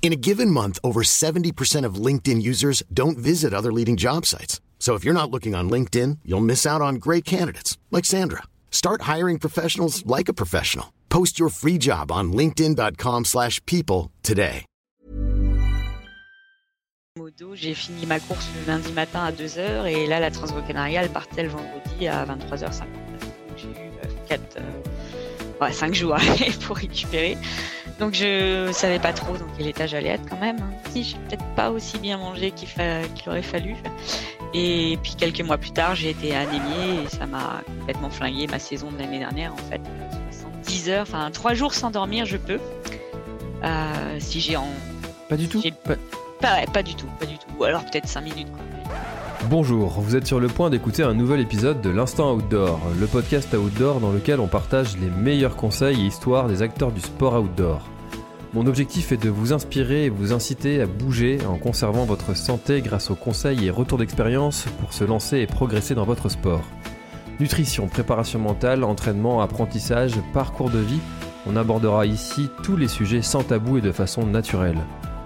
In a given month, over 70% of LinkedIn users don't visit other leading job sites. So if you're not looking on LinkedIn, you'll miss out on great candidates like Sandra. Start hiring professionals like a professional. Post your free job on linkedin.com/people today. Modo, j'ai fini ma course le lundi matin à 2h et là la Transgrecanaria elle partait le vendredi à 23h59. Donc j'ai eu euh, 4 euh, ouais, 5 jours pour récupérer. Donc je savais pas trop dans quel état j'allais être quand même. Si j'ai peut-être pas aussi bien mangé qu'il fa... aurait fallu. Et puis quelques mois plus tard, j'ai été anémiée et ça m'a complètement flingué ma saison de l'année dernière en fait. 70 heures, enfin 3 jours sans dormir, je peux. Euh, si j'ai en Pas du tout Pas- pas, pas du tout, pas du tout. Ou alors peut-être 5 minutes. Bonjour, vous êtes sur le point d'écouter un nouvel épisode de l'Instant Outdoor, le podcast outdoor dans lequel on partage les meilleurs conseils et histoires des acteurs du sport outdoor. Mon objectif est de vous inspirer et vous inciter à bouger en conservant votre santé grâce aux conseils et retours d'expérience pour se lancer et progresser dans votre sport. Nutrition, préparation mentale, entraînement, apprentissage, parcours de vie, on abordera ici tous les sujets sans tabou et de façon naturelle.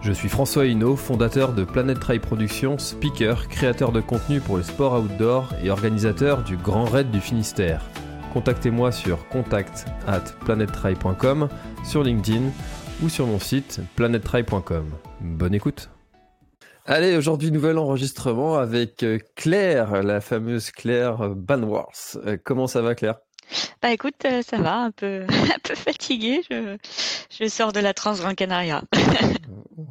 Je suis François Hinault, fondateur de Planet Trail Productions, speaker, créateur de contenu pour le sport outdoor et organisateur du Grand Raid du Finistère. Contactez-moi sur contact at sur LinkedIn ou sur mon site planettrail.com. Bonne écoute Allez, aujourd'hui, nouvel enregistrement avec euh, Claire, la fameuse Claire Banworth. Euh, Comment ça va Claire? Bah écoute, euh, ça va, un peu, un peu fatiguée. Je, je sors de la Transgran Canaria.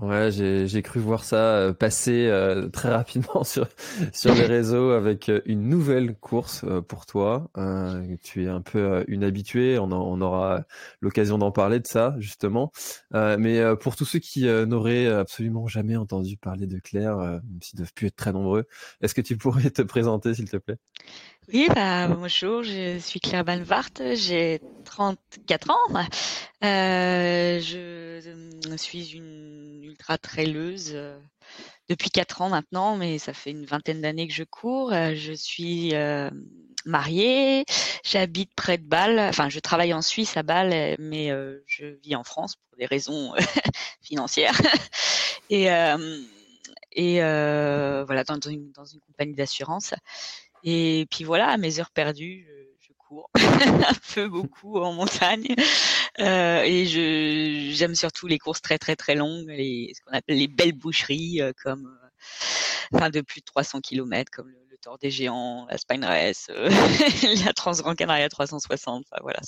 Ouais, j'ai j'ai cru voir ça euh, passer euh, très rapidement sur sur les réseaux avec euh, une nouvelle course pour toi. Tu es un peu une habituée, on, en- on aura l'occasion d'en parler de ça justement. Mais pour tous ceux qui n'auraient absolument jamais entendu parler de Claire, même s'ils doivent plus être très nombreux, est-ce que tu pourrais te présenter s'il te plaît? Oui, bah, bonjour, je suis Claire Banvart, j'ai 34 ans. Euh, je euh, suis une ultra traileuse euh, depuis 4 ans maintenant, mais ça fait une vingtaine d'années que je cours. Je suis mariée, j'habite près de Bâle, enfin je travaille en Suisse à Bâle, mais je vis en France pour des raisons financières. Et, voilà, dans une compagnie d'assurance. Et puis voilà, à mes heures perdues, je, je cours un peu beaucoup en montagne. Euh, et je j'aime surtout les courses très très très longues, les, ce qu'on appelle les belles boucheries, euh, comme euh, enfin de plus de 300 km, comme le, le Tour des Géants, la Spine Race, euh, la Transgran Canaria 360. Enfin voilà,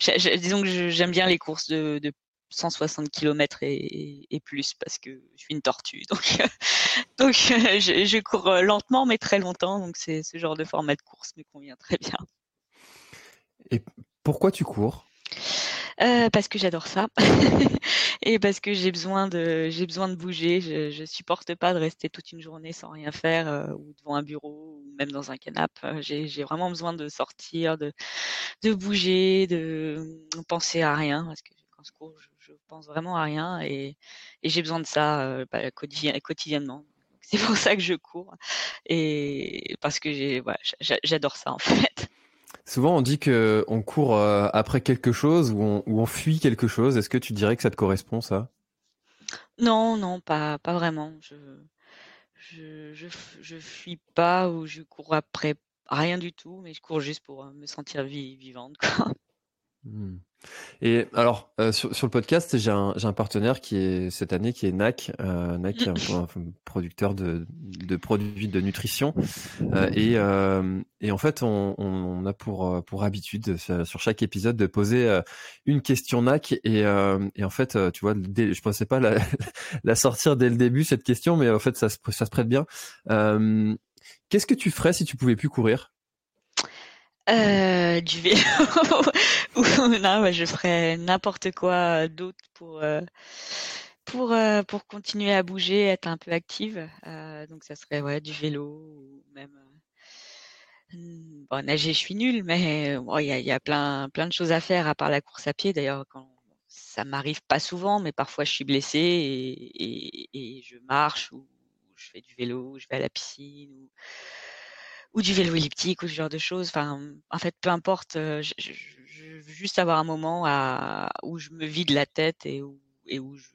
j'ai- j'ai- disons que je- j'aime bien les courses de, de 160 km et, et plus parce que je suis une tortue. Donc, euh, donc euh, je, je cours euh, lentement mais très longtemps. Donc c'est ce genre de format de course me convient très bien. Et pourquoi tu cours? Euh, parce que j'adore ça et parce que j'ai besoin de j'ai besoin de bouger. Je, je supporte pas de rester toute une journée sans rien faire euh, ou devant un bureau ou même dans un canapé. Euh, J'ai j'ai vraiment besoin de sortir, de de bouger, de penser à rien parce que quand je cours, je, je pense vraiment à rien et, et j'ai besoin de ça euh, bah, quotidien- quotidiennement. C'est pour ça que je cours et parce que j'ai voilà, j'a- j'adore ça en fait. Souvent on dit que on court euh, après quelque chose ou on, ou on fuit quelque chose. Est-ce que tu dirais que ça te correspond ça? Non, non, pas, pas vraiment. Je, je, je, je fuis pas ou je cours après rien du tout, mais je cours juste pour euh, me sentir vi- vivante, quoi. Et alors, euh, sur, sur le podcast, j'ai un, un partenaire qui est cette année qui est NAC, euh, NAC qui est un, pro- un producteur de, de produits de nutrition. Euh, et, euh, et en fait, on, on a pour, euh, pour habitude sur sur chaque épisode de poser euh, une question NAC. Et, euh, et en fait, euh, tu vois, dès, je pensais pas la, la sortir dès le début cette question, mais en fait, ça se, ça se prête bien. Euh, Qu'est-ce que tu ferais si tu pouvais plus courir? Euh, du vélo. Non, bah, je ferais n'importe quoi d'autre pour, euh, pour, pour continuer à bouger, être un peu active. donc ça serait ouais, du vélo ou même bon, nager, je suis nulle, mais il y, a, y, a, plein, plein de choses à faire à part la course à pied. D'ailleurs, quand ça m'arrive pas souvent, mais parfois je suis blessée et, et, je marche ou je fais du vélo, ou je vais à la piscine ou, ou du vélo elliptique ou ce genre de choses. Enfin, en fait, peu importe. Je, je, veux juste avoir un moment où je me vide la tête et où, je,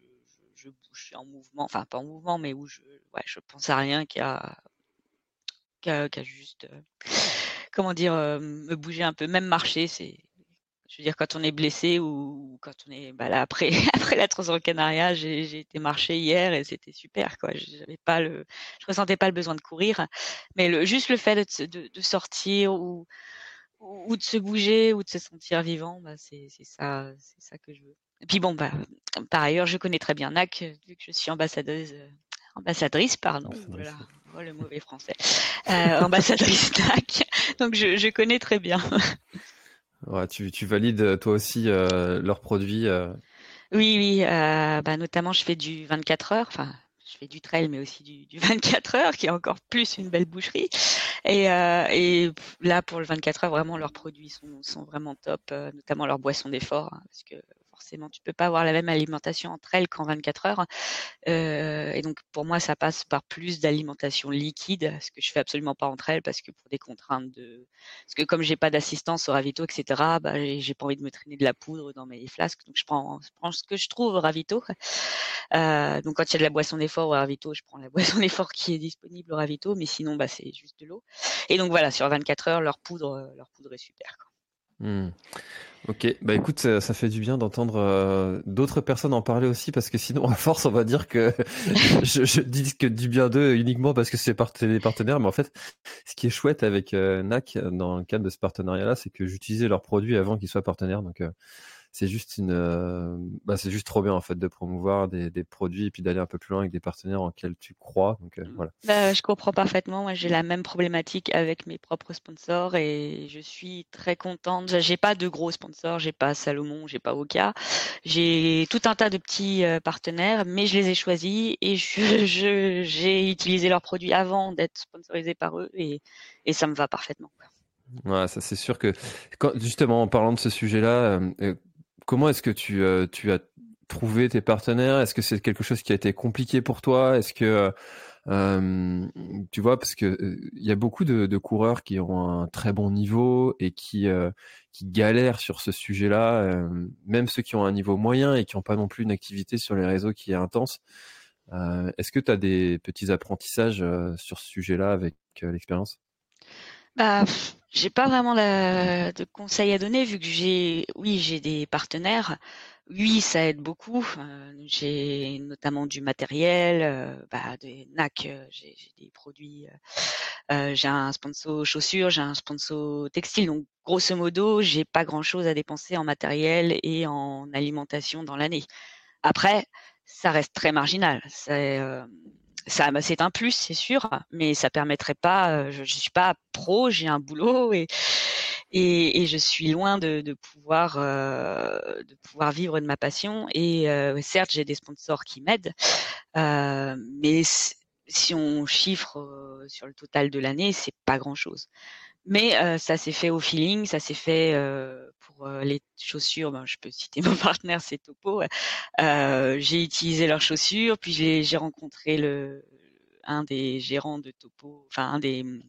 je, bouge en mouvement. Enfin, pas en mouvement, mais où je, ouais, je pense à rien qui a, juste, comment dire, me bouger un peu, même marcher, c'est je veux dire, quand on est blessé ou quand on est bah là, après après la Transcanaria, j'ai j'ai été marcher hier et c'était super quoi. J'avais pas le, je ressentais pas le besoin de courir, mais le, juste le fait de, de, de sortir ou ou de se bouger ou de se sentir vivant, bah c'est ça c'est ça que je veux. Et puis bon bah par ailleurs, je connais très bien NAC vu que je suis ambassadrice ambassadrice pardon. Voilà. Oh, le mauvais français. Euh, ambassadrice NAC. Donc je, je connais très bien. Tu, valides euh, toi aussi euh, leurs produits euh... Oui, oui. Bah, notamment, je fais du 24 heures. Enfin, je fais du trail, mais aussi du, du 24 heures, qui est encore plus une belle boucherie. Et, là, pour le 24 heures, vraiment, leurs produits sont, vraiment top, notamment leurs boissons d'effort, hein, parce que forcément, tu peux pas avoir la même alimentation entre elles qu'en 24 heures. Euh, et donc, pour moi, ça passe par plus d'alimentation liquide, ce que je fais absolument pas entre elles parce que pour des contraintes de, parce que comme j'ai pas d'assistance au ravito, etc., bah, j'ai pas envie de me traîner de la poudre dans mes flasques, donc je prends, je prends ce que je trouve au ravito. Euh, donc, quand il y a de la boisson d'effort au ravito, je prends la boisson d'effort qui est disponible au ravito, mais sinon, bah, c'est juste de l'eau. Et donc voilà, sur 24 heures, leur poudre, leur poudre est super. Mmh. Ok, bah écoute, ça, fait du bien d'entendre euh, d'autres personnes en parler aussi, parce que sinon, à force, on va dire que je, dis que du bien d'eux uniquement parce que c'est des partenaires, mais en fait, ce qui est chouette avec euh, NAC dans le cadre de ce partenariat-là, c'est que j'utilisais leurs produits avant qu'ils soient partenaires, donc euh, c'est juste une, euh, bah, c'est juste trop bien en fait de promouvoir des, des produits et puis d'aller un peu plus loin avec des partenaires en quels tu crois. Donc euh, voilà. Bah, je comprends parfaitement. Moi, j'ai la même problématique avec mes propres sponsors et je suis très contente. J'ai pas de gros sponsors, j'ai pas Salomon, j'ai pas Oka, j'ai tout un tas de petits euh, partenaires, mais je les ai choisis et je, je, j'ai utilisé leurs produits avant d'être sponsorisé par eux et, et ça me va parfaitement. Ouais, ça c'est sûr que quand, justement en parlant de ce sujet-là, comment est-ce que tu, euh, as trouvé tes partenaires? Est-ce que c'est quelque chose qui a été compliqué pour toi? Est-ce que euh, tu vois, parce que euh, il y a beaucoup de, coureurs qui ont un très bon niveau et qui qui galèrent sur ce sujet-là, même ceux qui ont un niveau moyen et qui n'ont pas non plus une activité sur les réseaux qui est intense. Est-ce que tu as des petits apprentissages sur ce sujet-là avec l'expérience? Bah, j'ai pas vraiment de conseils à donner vu que j'ai, oui, j'ai des partenaires. Oui, ça aide beaucoup. Euh, j'ai notamment du matériel, euh, bah, des NAC, euh, j'ai des produits. j'ai un sponsor chaussures, j'ai un sponsor textile. Donc, grosso modo, j'ai pas grand chose à dépenser en matériel et en alimentation dans l'année. Après, ça reste très marginal. C'est ça, bah, c'est un plus, c'est sûr, mais ça permettrait pas. Je, je suis pas pro, j'ai un boulot et et, et, je suis loin de, de pouvoir euh, de pouvoir vivre de ma passion. Et euh, certes, j'ai des sponsors qui m'aident, euh, mais si on chiffre sur le total de l'année, c'est pas grand chose. Mais ça s'est fait au feeling, ça s'est fait les chaussures. Ben, je peux citer mon partenaire, c'est Topo. j'ai utilisé leurs chaussures, puis j'ai rencontré le un des gérants de Topo, enfin un des mmh,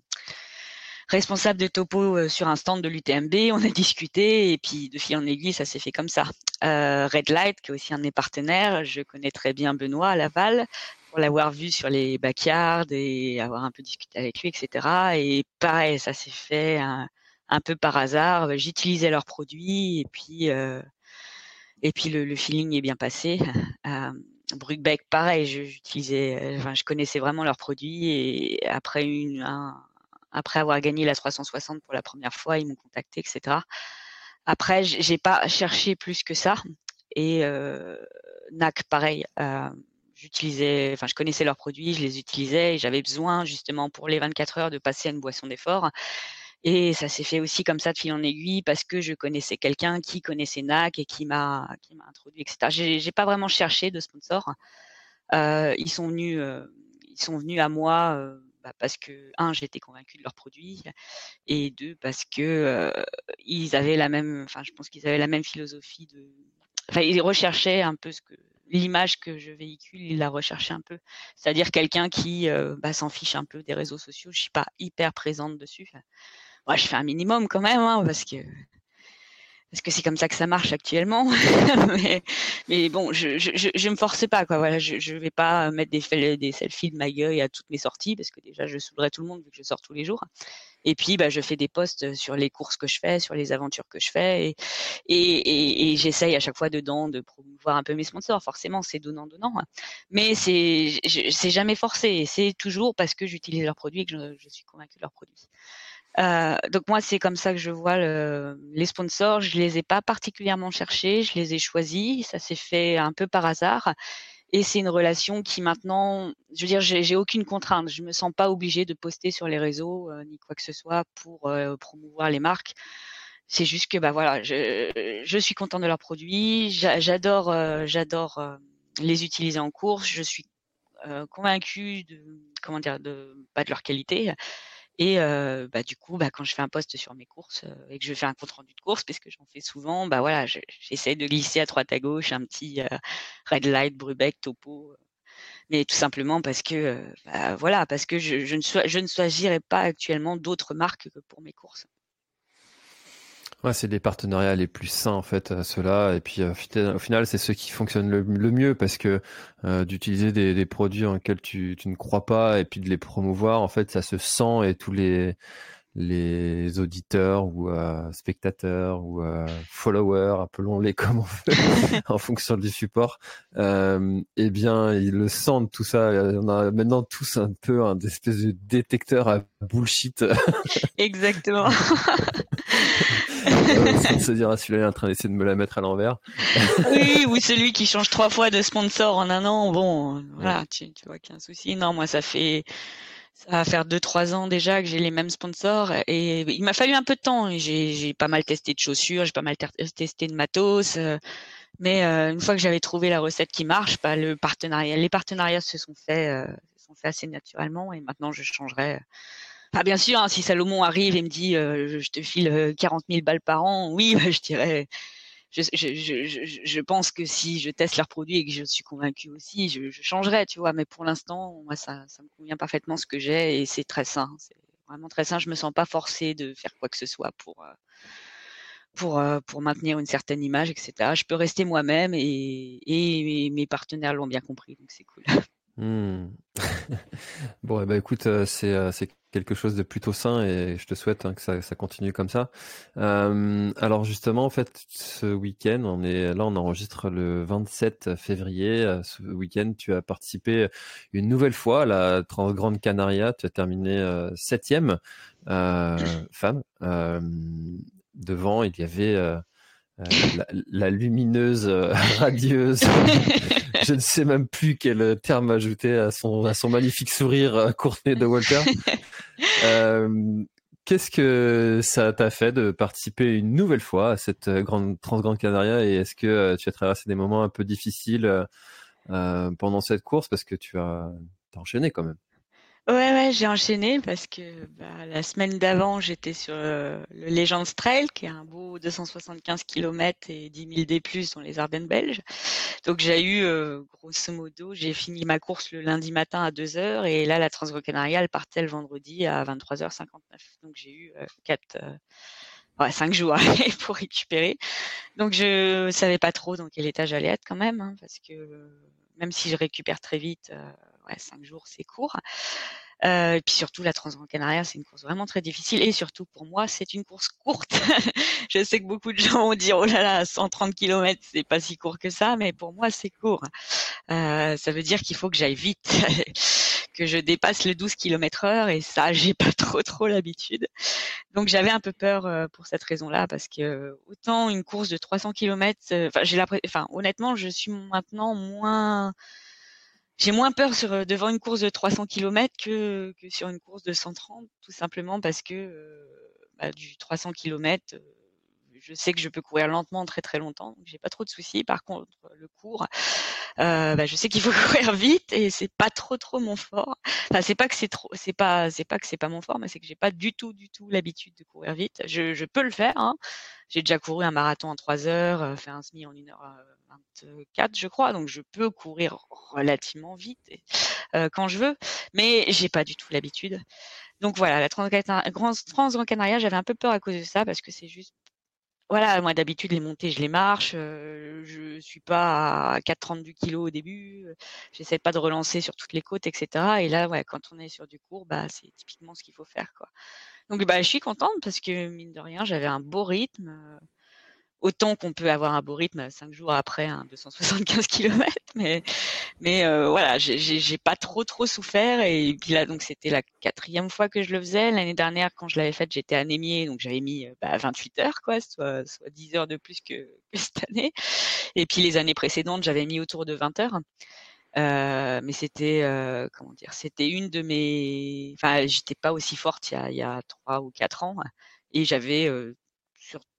responsables de Topo sur un stand de l'UTMB. On a discuté et puis de fil en aiguille, ça s'est fait comme ça. Red Light, qui est aussi un de mes partenaires, je connais très bien Benoît à Laval pour l'avoir vu sur les backyards et avoir un peu discuté avec lui, etc. Et pareil, ça s'est fait un, peu par hasard. J'utilisais leurs produits et puis euh, et puis le, feeling est bien passé. Euh, Bruckbeck, pareil, je connaissais vraiment leurs produits et après une après avoir gagné la 360 pour la première fois, ils m'ont contacté, etc. Après, j'ai pas cherché plus que ça. Et euh, NAC, pareil. Enfin, je connaissais leurs produits, je les utilisais et j'avais besoin justement pour les 24 heures de passer à une boisson d'effort. Et ça s'est fait aussi comme ça de fil en aiguille parce que je connaissais quelqu'un qui connaissait NAC et qui m'a qui m'a introduit, etc. J'ai, j'ai pas vraiment cherché de sponsor. Euh, ils sont venus, euh, ils sont venus à moi euh, bah, parce que un, j'étais convaincue de leurs produits et deux parce que ils avaient la même, enfin, je pense qu'ils avaient la même philosophie de, enfin, ils recherchaient un peu ce que l'image que je véhicule, ils la recherchaient un peu. C'est-à-dire quelqu'un qui bah, s'en fiche un peu des réseaux sociaux. Je suis pas hyper présente dessus. Moi, je fais un minimum quand même, hein, parce que parce que c'est comme ça que ça marche actuellement. mais, mais, bon, je, je, je, me forçais pas, quoi. Voilà, je, je vais pas mettre des, des selfies de ma gueule à toutes mes sorties, parce que déjà, je saoulerais tout le monde vu que je sors tous les jours. Et puis, bah, je fais des posts sur les courses que je fais, sur les aventures que je fais, et, et, et, j'essaye à chaque fois dedans de promouvoir un peu mes sponsors. Forcément, c'est donnant donnant, mais c'est c'est jamais forcé. C'est toujours parce que j'utilise leurs produits et que je, je suis convaincue de leurs produits. Euh, donc moi, c'est comme ça que je vois le, les sponsors. Je les ai pas particulièrement cherchés, je les ai choisis. Ça s'est fait un peu par hasard. Et c'est une relation qui maintenant, je veux dire, j'ai aucune contrainte. Je me sens pas obligée de poster sur les réseaux euh, ni quoi que ce soit pour euh, promouvoir les marques. C'est juste que bah voilà, je, je suis contente de leurs produits. J'adore, j'adore les utiliser en course. Je suis convaincue de comment dire de pas de leur qualité et euh, bah, du coup, bah, quand je fais un post sur mes courses et que je fais un compte rendu de course, parce que j'en fais souvent, bah voilà, j'essaie de glisser à droite à gauche un petit euh, red light, Brubeck, topo, mais tout simplement parce que, bah, voilà, parce que je, ne je ne choisirais pas actuellement d'autres marques que pour mes courses. Ouais, c'est les partenariats les plus sains en fait, ceux-là. Et puis au final, c'est ceux qui fonctionnent le, mieux parce que euh, d'utiliser des, des, produits en lesquels tu, tu, ne crois pas et puis de les promouvoir, en fait, ça se sent et tous les les auditeurs ou euh, spectateurs ou euh, followers, appelons-les comme on veut, en fonction du support, euh, eh bien, ils le sentent tout ça. On a maintenant tous un peu un espèce de détecteur à bullshit. Exactement. sans se dire, ah, celui-là est en train d'essayer de me la mettre à l'envers. oui, ou celui qui change trois fois de sponsor en un an. Bon, voilà, tu, tu vois qu'il y a un souci. Non, moi, ça fait ça va faire deux trois ans déjà que j'ai les mêmes sponsors et il m'a fallu un peu de temps. J'ai pas mal testé de chaussures, j'ai pas mal testé de matos, euh, mais euh, une fois que j'avais trouvé la recette qui marche, bah, le partenariat, les partenariats se sont faits, euh, se sont faits assez naturellement et maintenant je changerai. Pas bien sûr, hein, si Salomon arrive et me dit je te file 40 000 balles par an, oui, bah, je dirais je, je, je, je, pense que si je teste leurs produits et que je suis convaincue aussi, je, je changerai, tu vois. Mais pour l'instant, moi, ça, ça me convient parfaitement ce que j'ai et c'est très sain. C'est vraiment très sain. Je me sens pas forcée de faire quoi que ce soit pour euh, pour euh, pour maintenir une certaine image, etc. Je peux rester moi-même et, et mes partenaires l'ont bien compris, donc c'est cool. Mmh. bon, eh ben, écoute, euh, c'est quelque chose de plutôt sain et je te souhaite hein, que ça, ça, continue comme ça. Euh, alors justement, en fait, ce week-end, on est là, on enregistre le 27 février. Euh, ce week-end, tu as participé une nouvelle fois à la Transgrande Canaria. Tu as terminé euh, septième euh, femme. Euh, devant, il y avait la, la, lumineuse, radieuse. je ne sais même plus quel terme ajouter à son, à son magnifique sourire euh, Courtenay de Walter. euh, Qu'est-ce que ça t'a fait de participer une nouvelle fois à cette euh, grande Transgrande Canaria et est-ce que euh, tu as traversé des moments un peu difficiles euh, pendant cette course? Parce que tu as, as enchaîné quand même Ouais, ouais, j'ai enchaîné parce que bah, la semaine d'avant, j'étais sur euh, le Legends Trail, qui est un beau 275 km et 10 000 D+, dans les Ardennes belges. Donc j'ai eu, euh, grosso modo, j'ai fini ma course le lundi matin à 2h et là, la Transgrecanaria, partait le vendredi à 23h59. Donc j'ai eu euh, 4, euh, ouais, 5 jours pour récupérer. Donc je savais pas trop dans quel état j'allais être quand même, hein, parce que même si je récupère très vite, cinq jours, c'est court. Euh, et puis surtout, la Transgrande Canaria, c'est une course vraiment très difficile. Et surtout, pour moi, c'est une course courte. je sais que beaucoup de gens vont dire, oh là là, 130 km, c'est pas si court que ça, mais pour moi, c'est court. Euh, ça veut dire qu'il faut que j'aille vite, que je dépasse le 12 km heure, et ça, j'ai pas trop trop l'habitude. Donc j'avais un peu peur euh, pour cette raison-là, parce que autant une course de 300 km, euh, enfin, j'ai enfin, honnêtement, je suis maintenant moins j'ai moins peur sur, euh, devant une course de 300 km que, que sur une course de 130, tout simplement parce que, euh, bah, du 300 km je sais que je peux courir lentement très très longtemps, donc j'ai pas trop de soucis. Par contre, le cours, euh, bah, je sais qu'il faut courir vite et c'est pas trop trop mon fort. Enfin, c'est pas que c'est trop, c'est pas c'est pas que c'est pas mon fort, mais c'est que j'ai pas du tout du tout l'habitude de courir vite. Je, je peux le faire. Hein. J'ai déjà couru un marathon en 3 heures, euh, fait un semi en 1h24, je crois, donc je peux courir relativement vite euh, quand je veux, mais j'ai pas du tout l'habitude. Donc voilà, la Trans-Grand Canaria, j'avais un peu peur à cause de ça parce que c'est juste voilà, moi d'habitude les montées, je les marche. Euh, je suis pas à 4,30 du kilo au début. J'essaie pas de relancer sur toutes les côtes, etc. Et là, quand on est sur du court, bah c'est typiquement ce qu'il faut faire, quoi. Donc bah je suis contente parce que mine de rien, j'avais un beau rythme autant qu'on peut avoir un beau rythme cinq jours après un 275 km, mais mais euh, voilà, j'ai pas trop trop souffert et puis là donc c'était la quatrième fois que je le faisais. L'année dernière quand je l'avais faite, j'étais anémiée donc j'avais mis euh, bah, 28 heures quoi, soit soit 10 heures de plus que, cette année. Et puis les années précédentes, j'avais mis autour de 20 heures. Euh, mais c'était euh, comment dire, c'était une de mes, enfin j'étais pas aussi forte il y a, 3 ou 4 ans et j'avais euh,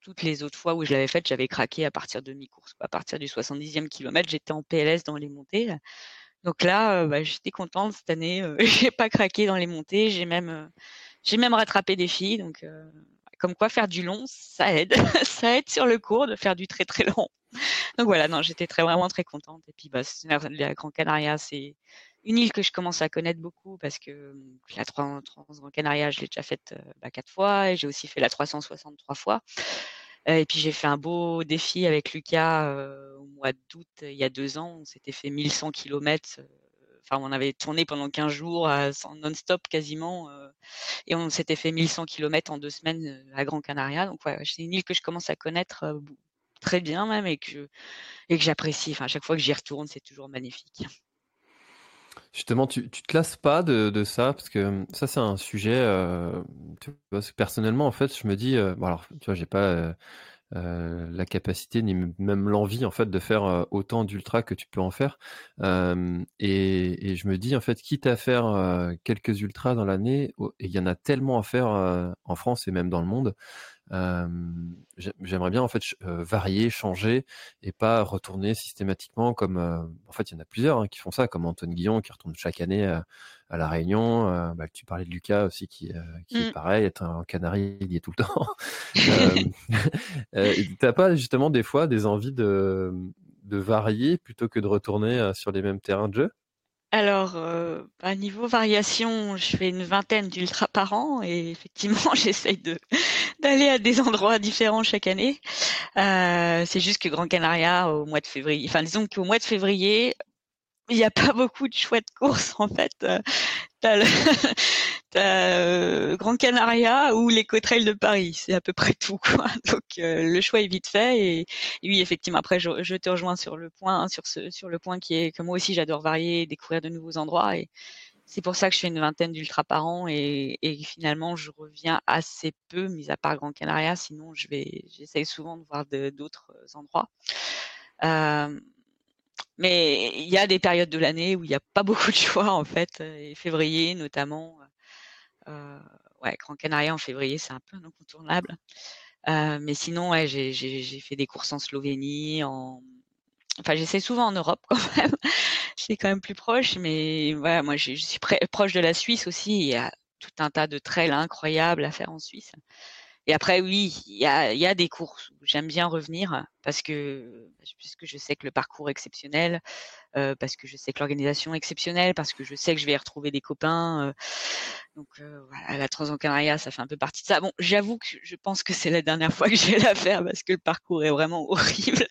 toutes les autres fois où je l'avais faite, j'avais craqué à partir de mi-course. À partir du 70e kilomètre, j'étais en PLS dans les montées. Donc là, euh, bah, j'étais contente cette année. Euh, j'ai pas craqué dans les montées. J'ai même, euh, j'ai même rattrapé des filles. Donc, comme quoi faire du long, ça aide. ça aide sur le cours de faire du très très long. Donc voilà, non, j'étais très vraiment très contente. Et puis, bah, la Grand Canaria, c'est une île que je commence à connaître beaucoup parce que la Trans Grand Canaria, je l'ai déjà faite bah, quatre fois et j'ai aussi fait la 363 fois. et puis j'ai fait un beau défi avec Lucas au mois d'août il y a deux ans. On s'était fait 1100 km. Enfin, on avait tourné pendant 15 jours non-stop quasiment et on s'était fait 1100 km en deux semaines à Grand Canaria. Donc ouais, c'est une île que je commence à connaître très bien même et que, et que j'apprécie. Enfin, à chaque fois que j'y retourne, c'est toujours magnifique. Justement, tu, tu te lasses pas de, ça parce que ça c'est un sujet. Euh, personnellement, en fait, je me dis, euh, bon alors, tu vois, j'ai pas euh, la capacité ni même l'envie en fait de faire autant d'ultra que tu peux en faire. Et, et, je me dis en fait, quitte à faire quelques ultras dans l'année, et il y en a tellement à faire en France et même dans le monde. J'aimerais bien en fait varier, changer et pas retourner systématiquement comme en fait il y en a plusieurs hein, qui font ça, comme Antoine Guillon qui retourne chaque année à, la Réunion. Bah, tu parlais de Lucas aussi qui, qui est mmh. pareil, être en Canaries, il y est tout le temps. Tu T'as pas justement des fois des envies de, de varier plutôt que de retourner sur les mêmes terrains de jeu? Alors, euh, à niveau variation, je fais une vingtaine d'ultras par an et effectivement, j'essaye de d'aller à des endroits différents chaque année. Euh, c'est juste que Grand Canaria au mois de février, enfin disons qu'au mois de février, il n'y a pas beaucoup de chouettes courses en fait. Euh, euh, Grand Canaria ou les Cotrails de Paris, c'est à peu près tout quoi. Donc euh, le choix est vite fait et, oui effectivement après je, te rejoins sur le point sur ce sur le point qui est que moi aussi j'adore varier, découvrir de nouveaux endroits et c'est pour ça que je fais une vingtaine d'ultra par an et, finalement je reviens assez peu, mis à part Grand Canaria, sinon je vais j'essaye souvent de voir d'autres endroits. Euh, mais il y a des périodes de l'année où il n'y a pas beaucoup de choix en fait, et février notamment. Euh, ouais, Grand Canaria en février, c'est un peu incontournable. Euh, mais sinon, ouais, j'ai fait des courses en Slovénie, en... enfin j'essaie souvent en Europe quand même. c'est quand même plus proche, mais voilà, moi je suis proche de la Suisse aussi. Il y a tout un tas de trails incroyables à faire en Suisse. Et après, oui, il y a, y a, des courses où j'aime bien revenir parce que puisque je sais que le parcours est exceptionnel, euh, parce que je sais que l'organisation est exceptionnelle, parce que je sais que je vais y retrouver des copains. Euh, donc euh, voilà, la Transcanaria, ça fait un peu partie de ça. Bon, j'avoue que je pense que c'est la dernière fois que je vais la faire parce que le parcours est vraiment horrible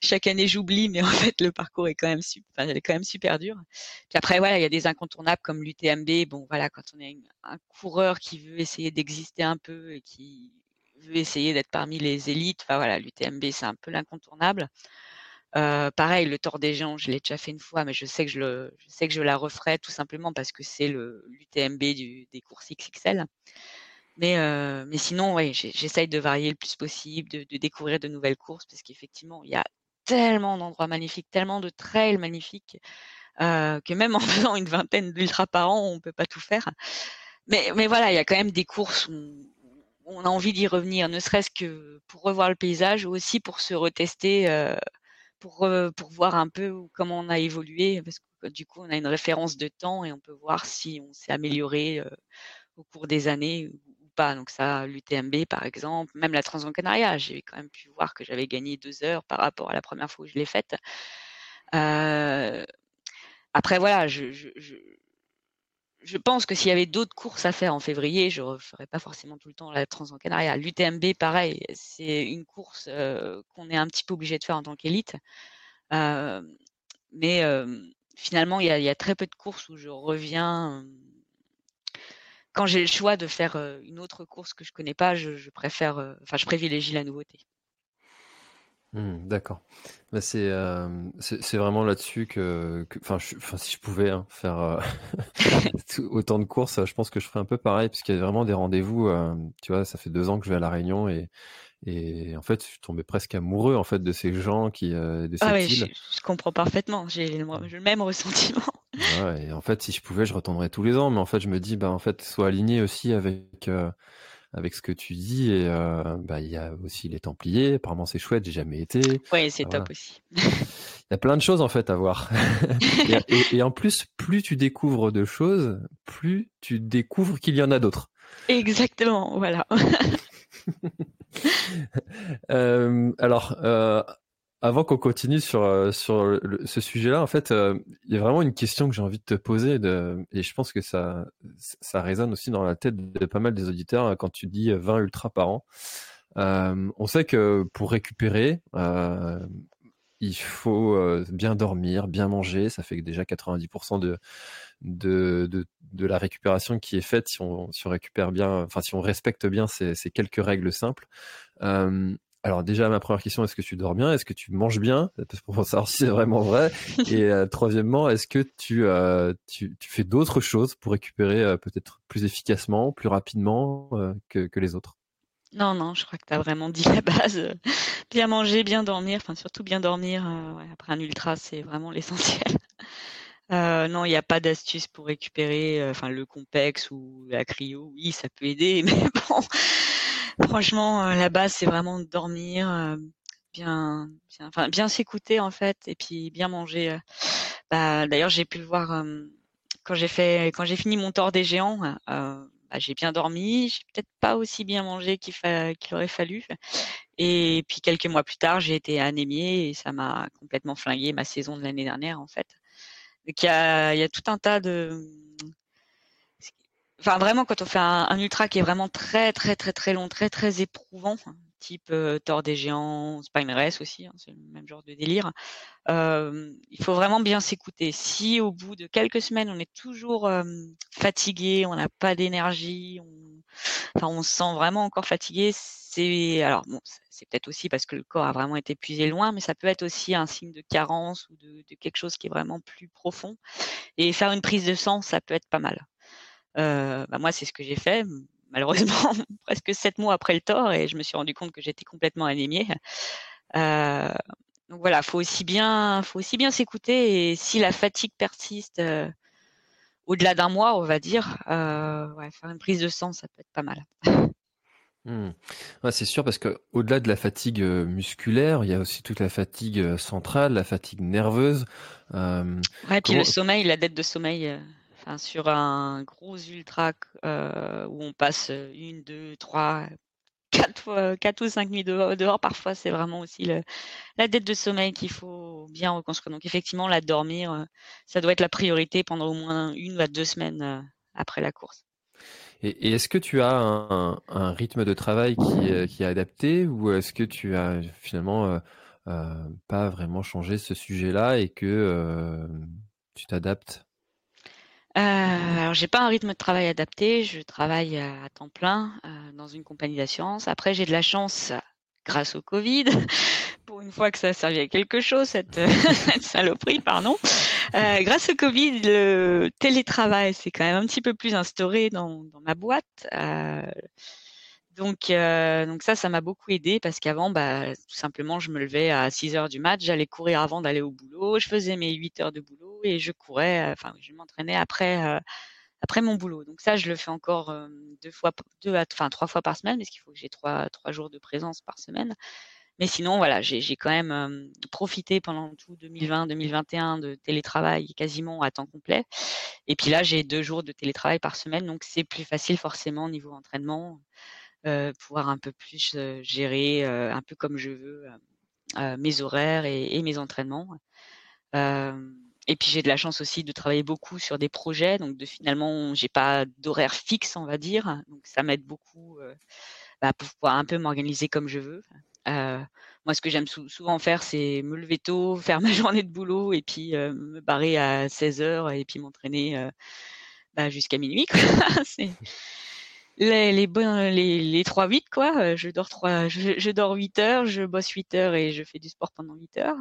chaque année j'oublie, mais en fait le parcours est quand même super, super dur. Puis après voilà, il y a des incontournables comme l'UTMB. Bon voilà, quand on est un coureur qui veut essayer d'exister un peu et qui veut essayer d'être parmi les élites, enfin voilà, l'UTMB c'est un peu l'incontournable. Euh, pareil, le tort des gens, je l'ai déjà fait une fois, mais je sais que je, le, je sais que je la referai tout simplement parce que c'est l'UTMB des courses XXL. Mais, euh, mais sinon, ouais, j'essaye de varier le plus possible, de, découvrir de nouvelles courses, parce qu'effectivement, il y a tellement d'endroits magnifiques, tellement de trails magnifiques, euh, que même en faisant une vingtaine d'ultra par an, on peut pas tout faire. Mais, voilà, il y a quand même des courses où on a envie d'y revenir, ne serait-ce que pour revoir le paysage ou aussi pour se retester, pour, pour voir un peu comment on a évolué, parce que du coup, on a une référence de temps et on peut voir si on s'est amélioré au cours des années pas. Donc ça, l'UTMB par exemple, même la Transcanaria, j'ai quand même pu voir que j'avais gagné deux heures par rapport à la première fois où je l'ai faite. après voilà, je, pense que s'il y avait d'autres courses à faire en février, je ne ferais pas forcément tout le temps la Transcanaria. L'UTMB, pareil, c'est une course qu'on est un petit peu obligé de faire en tant qu'élite. mais finalement, il y, a, très peu de courses où je reviens. Quand j'ai le choix de faire une autre course que je connais pas, je préfère, enfin, je privilégie la nouveauté. Mmh, d'accord. Bah, euh, c'est, vraiment là-dessus que, enfin, si je pouvais hein, faire euh, autant de courses, je pense que je ferais un peu pareil, parce qu'il y a vraiment des rendez-vous. Euh, tu vois, ça fait deux ans que je vais à la Réunion et, et en fait, je suis tombé presque amoureux en fait de ces gens qui, de Ah ouais, je, comprends parfaitement. J'ai le même ressentiment. Ouais, et en fait, si je pouvais, je retournerais tous les ans, mais en fait, je me dis, bah en fait, sois aligné aussi avec avec ce que tu dis. Et euh, bah, il y a aussi les Templiers. Apparemment, c'est chouette. J'ai jamais été. Oui, c'est top aussi. il y a plein de choses en fait à voir. et, en plus, plus tu découvres de choses, plus tu découvres qu'il y en a d'autres. Exactement, voilà. euh, alors, euh, avant qu'on continue sur, euh, sur ce sujet-là, en fait, euh, il y a vraiment une question que j'ai envie de te poser, de, et je pense que ça, ça résonne aussi dans la tête de pas mal des auditeurs hein, quand tu dis 20 ultras par an. Euh, on sait que pour récupérer, il faut bien dormir, bien manger. Ça fait déjà 90% de, de, de, de, la récupération qui est faite si on, si on récupère bien, enfin si on respecte bien ces, ces quelques règles simples. Alors déjà, ma première question, est-ce que tu dors bien? Est-ce que tu manges bien? Pour savoir si c'est vraiment vrai. Et euh, troisièmement, est-ce que tu, euh, tu, tu, fais d'autres choses pour récupérer euh, peut-être plus efficacement, plus rapidement que, que, les autres? Non, non, je crois que tu as vraiment dit la base. Bien manger, bien dormir, enfin surtout bien dormir. Ouais, après un ultra, c'est vraiment l'essentiel. non, il n'y a pas d'astuce pour récupérer enfin le complexe ou la cryo. Oui, ça peut aider, mais bon Franchement, euh, la base, c'est vraiment de dormir, euh, bien, bien, enfin, bien s'écouter en fait, et puis bien manger. Euh. Bah, d'ailleurs, j'ai pu le voir quand j'ai fait, quand j'ai fini mon tort des géants. bah, j'ai bien dormi, j'ai peut-être pas aussi bien mangé qu'il aurait fallu. Et puis quelques mois plus tard, j'ai été anémiée et ça m'a complètement flingué ma saison de l'année dernière en fait. Donc il y a tout un tas de Enfin, vraiment, quand on fait un, ultra qui est vraiment très, très, très, très long, très, très éprouvant, type euh, des géants, Spine Race aussi, hein, c'est le même genre de délire. Euh, il faut vraiment bien s'écouter. Si au bout de quelques semaines, on est toujours euh, fatigué, on n'a pas d'énergie, on... enfin, on se sent vraiment encore fatigué, c'est alors bon, c'est peut-être aussi parce que le corps a vraiment été épuisé loin, mais ça peut être aussi un signe de carence ou de, de quelque chose qui est vraiment plus profond. Et faire une prise de sang, ça peut être pas mal. Euh, bah, moi, c'est ce que j'ai fait, malheureusement, presque sept mois après le tort, et je me suis rendu compte que j'étais complètement anémiée. Euh, donc voilà, faut aussi bien, faut aussi bien s'écouter, et si la fatigue persiste euh, au-delà d'un mois, on va dire, ouais, faire une prise de sang, ça peut être pas mal. Mmh. Ouais, c'est sûr parce que au-delà de la fatigue musculaire, il y a aussi toute la fatigue centrale, la fatigue nerveuse. Euh, ouais, puis le sommeil, la dette de sommeil sur un gros ultra euh, où on passe une, deux, trois, quatre, quatre ou cinq nuits dehors, parfois c'est vraiment aussi la dette de sommeil qu'il faut bien reconstruire. Donc effectivement, la dormir, euh, ça doit être la priorité pendant au moins une ou deux semaines euh, après la course. Et, est-ce que tu as un, rythme de travail qui, qui, est adapté ou est-ce que tu as finalement pas vraiment changé ce sujet-là et que tu t'adaptes? euh, alors j'ai pas un rythme de travail adapté, je travaille à temps plein euh, dans une compagnie d'assurance. Après j'ai de la chance grâce au Covid, pour une fois que ça a servi à quelque chose, cette, cette saloperie, pardon. Euh, grâce au Covid, le télétravail s'est quand même un petit peu plus instauré dans, dans ma boîte. Euh, donc, euh, donc ça, ça m'a beaucoup aidé parce qu'avant, bah, tout simplement, je me levais à 6 heures du mat, j'allais courir avant d'aller au boulot, je faisais mes 8 heures de boulot et je courais, euh, enfin, je m'entraînais après, euh, après mon boulot. Donc ça, je le fais encore deux fois, deux, enfin trois fois par semaine, parce qu'il faut que j'ai trois, trois jours de présence par semaine. Mais sinon, voilà, j'ai quand même profité pendant tout 2020-2021 de télétravail quasiment à temps complet. Et puis là, j'ai deux jours de télétravail par semaine, donc c'est plus facile forcément au niveau entraînement, pouvoir un peu plus gérer un peu comme je veux mes horaires et, mes entraînements. et puis j'ai de la chance aussi de travailler beaucoup sur des projets, donc de finalement j'ai pas d'horaire fixe, on va dire, donc ça m'aide beaucoup bah, pour pouvoir un peu m'organiser comme je veux. Euh, moi, ce que j'aime souvent faire, c'est me lever tôt, faire ma journée de boulot et puis euh, me barrer à 16 heures et puis m'entraîner euh, bah, jusqu'à minuit. c'est les, les, les, les 3-8, quoi. Je dors, 3, je, dors 8 heures, je bosse 8 heures et je fais du sport pendant 8 heures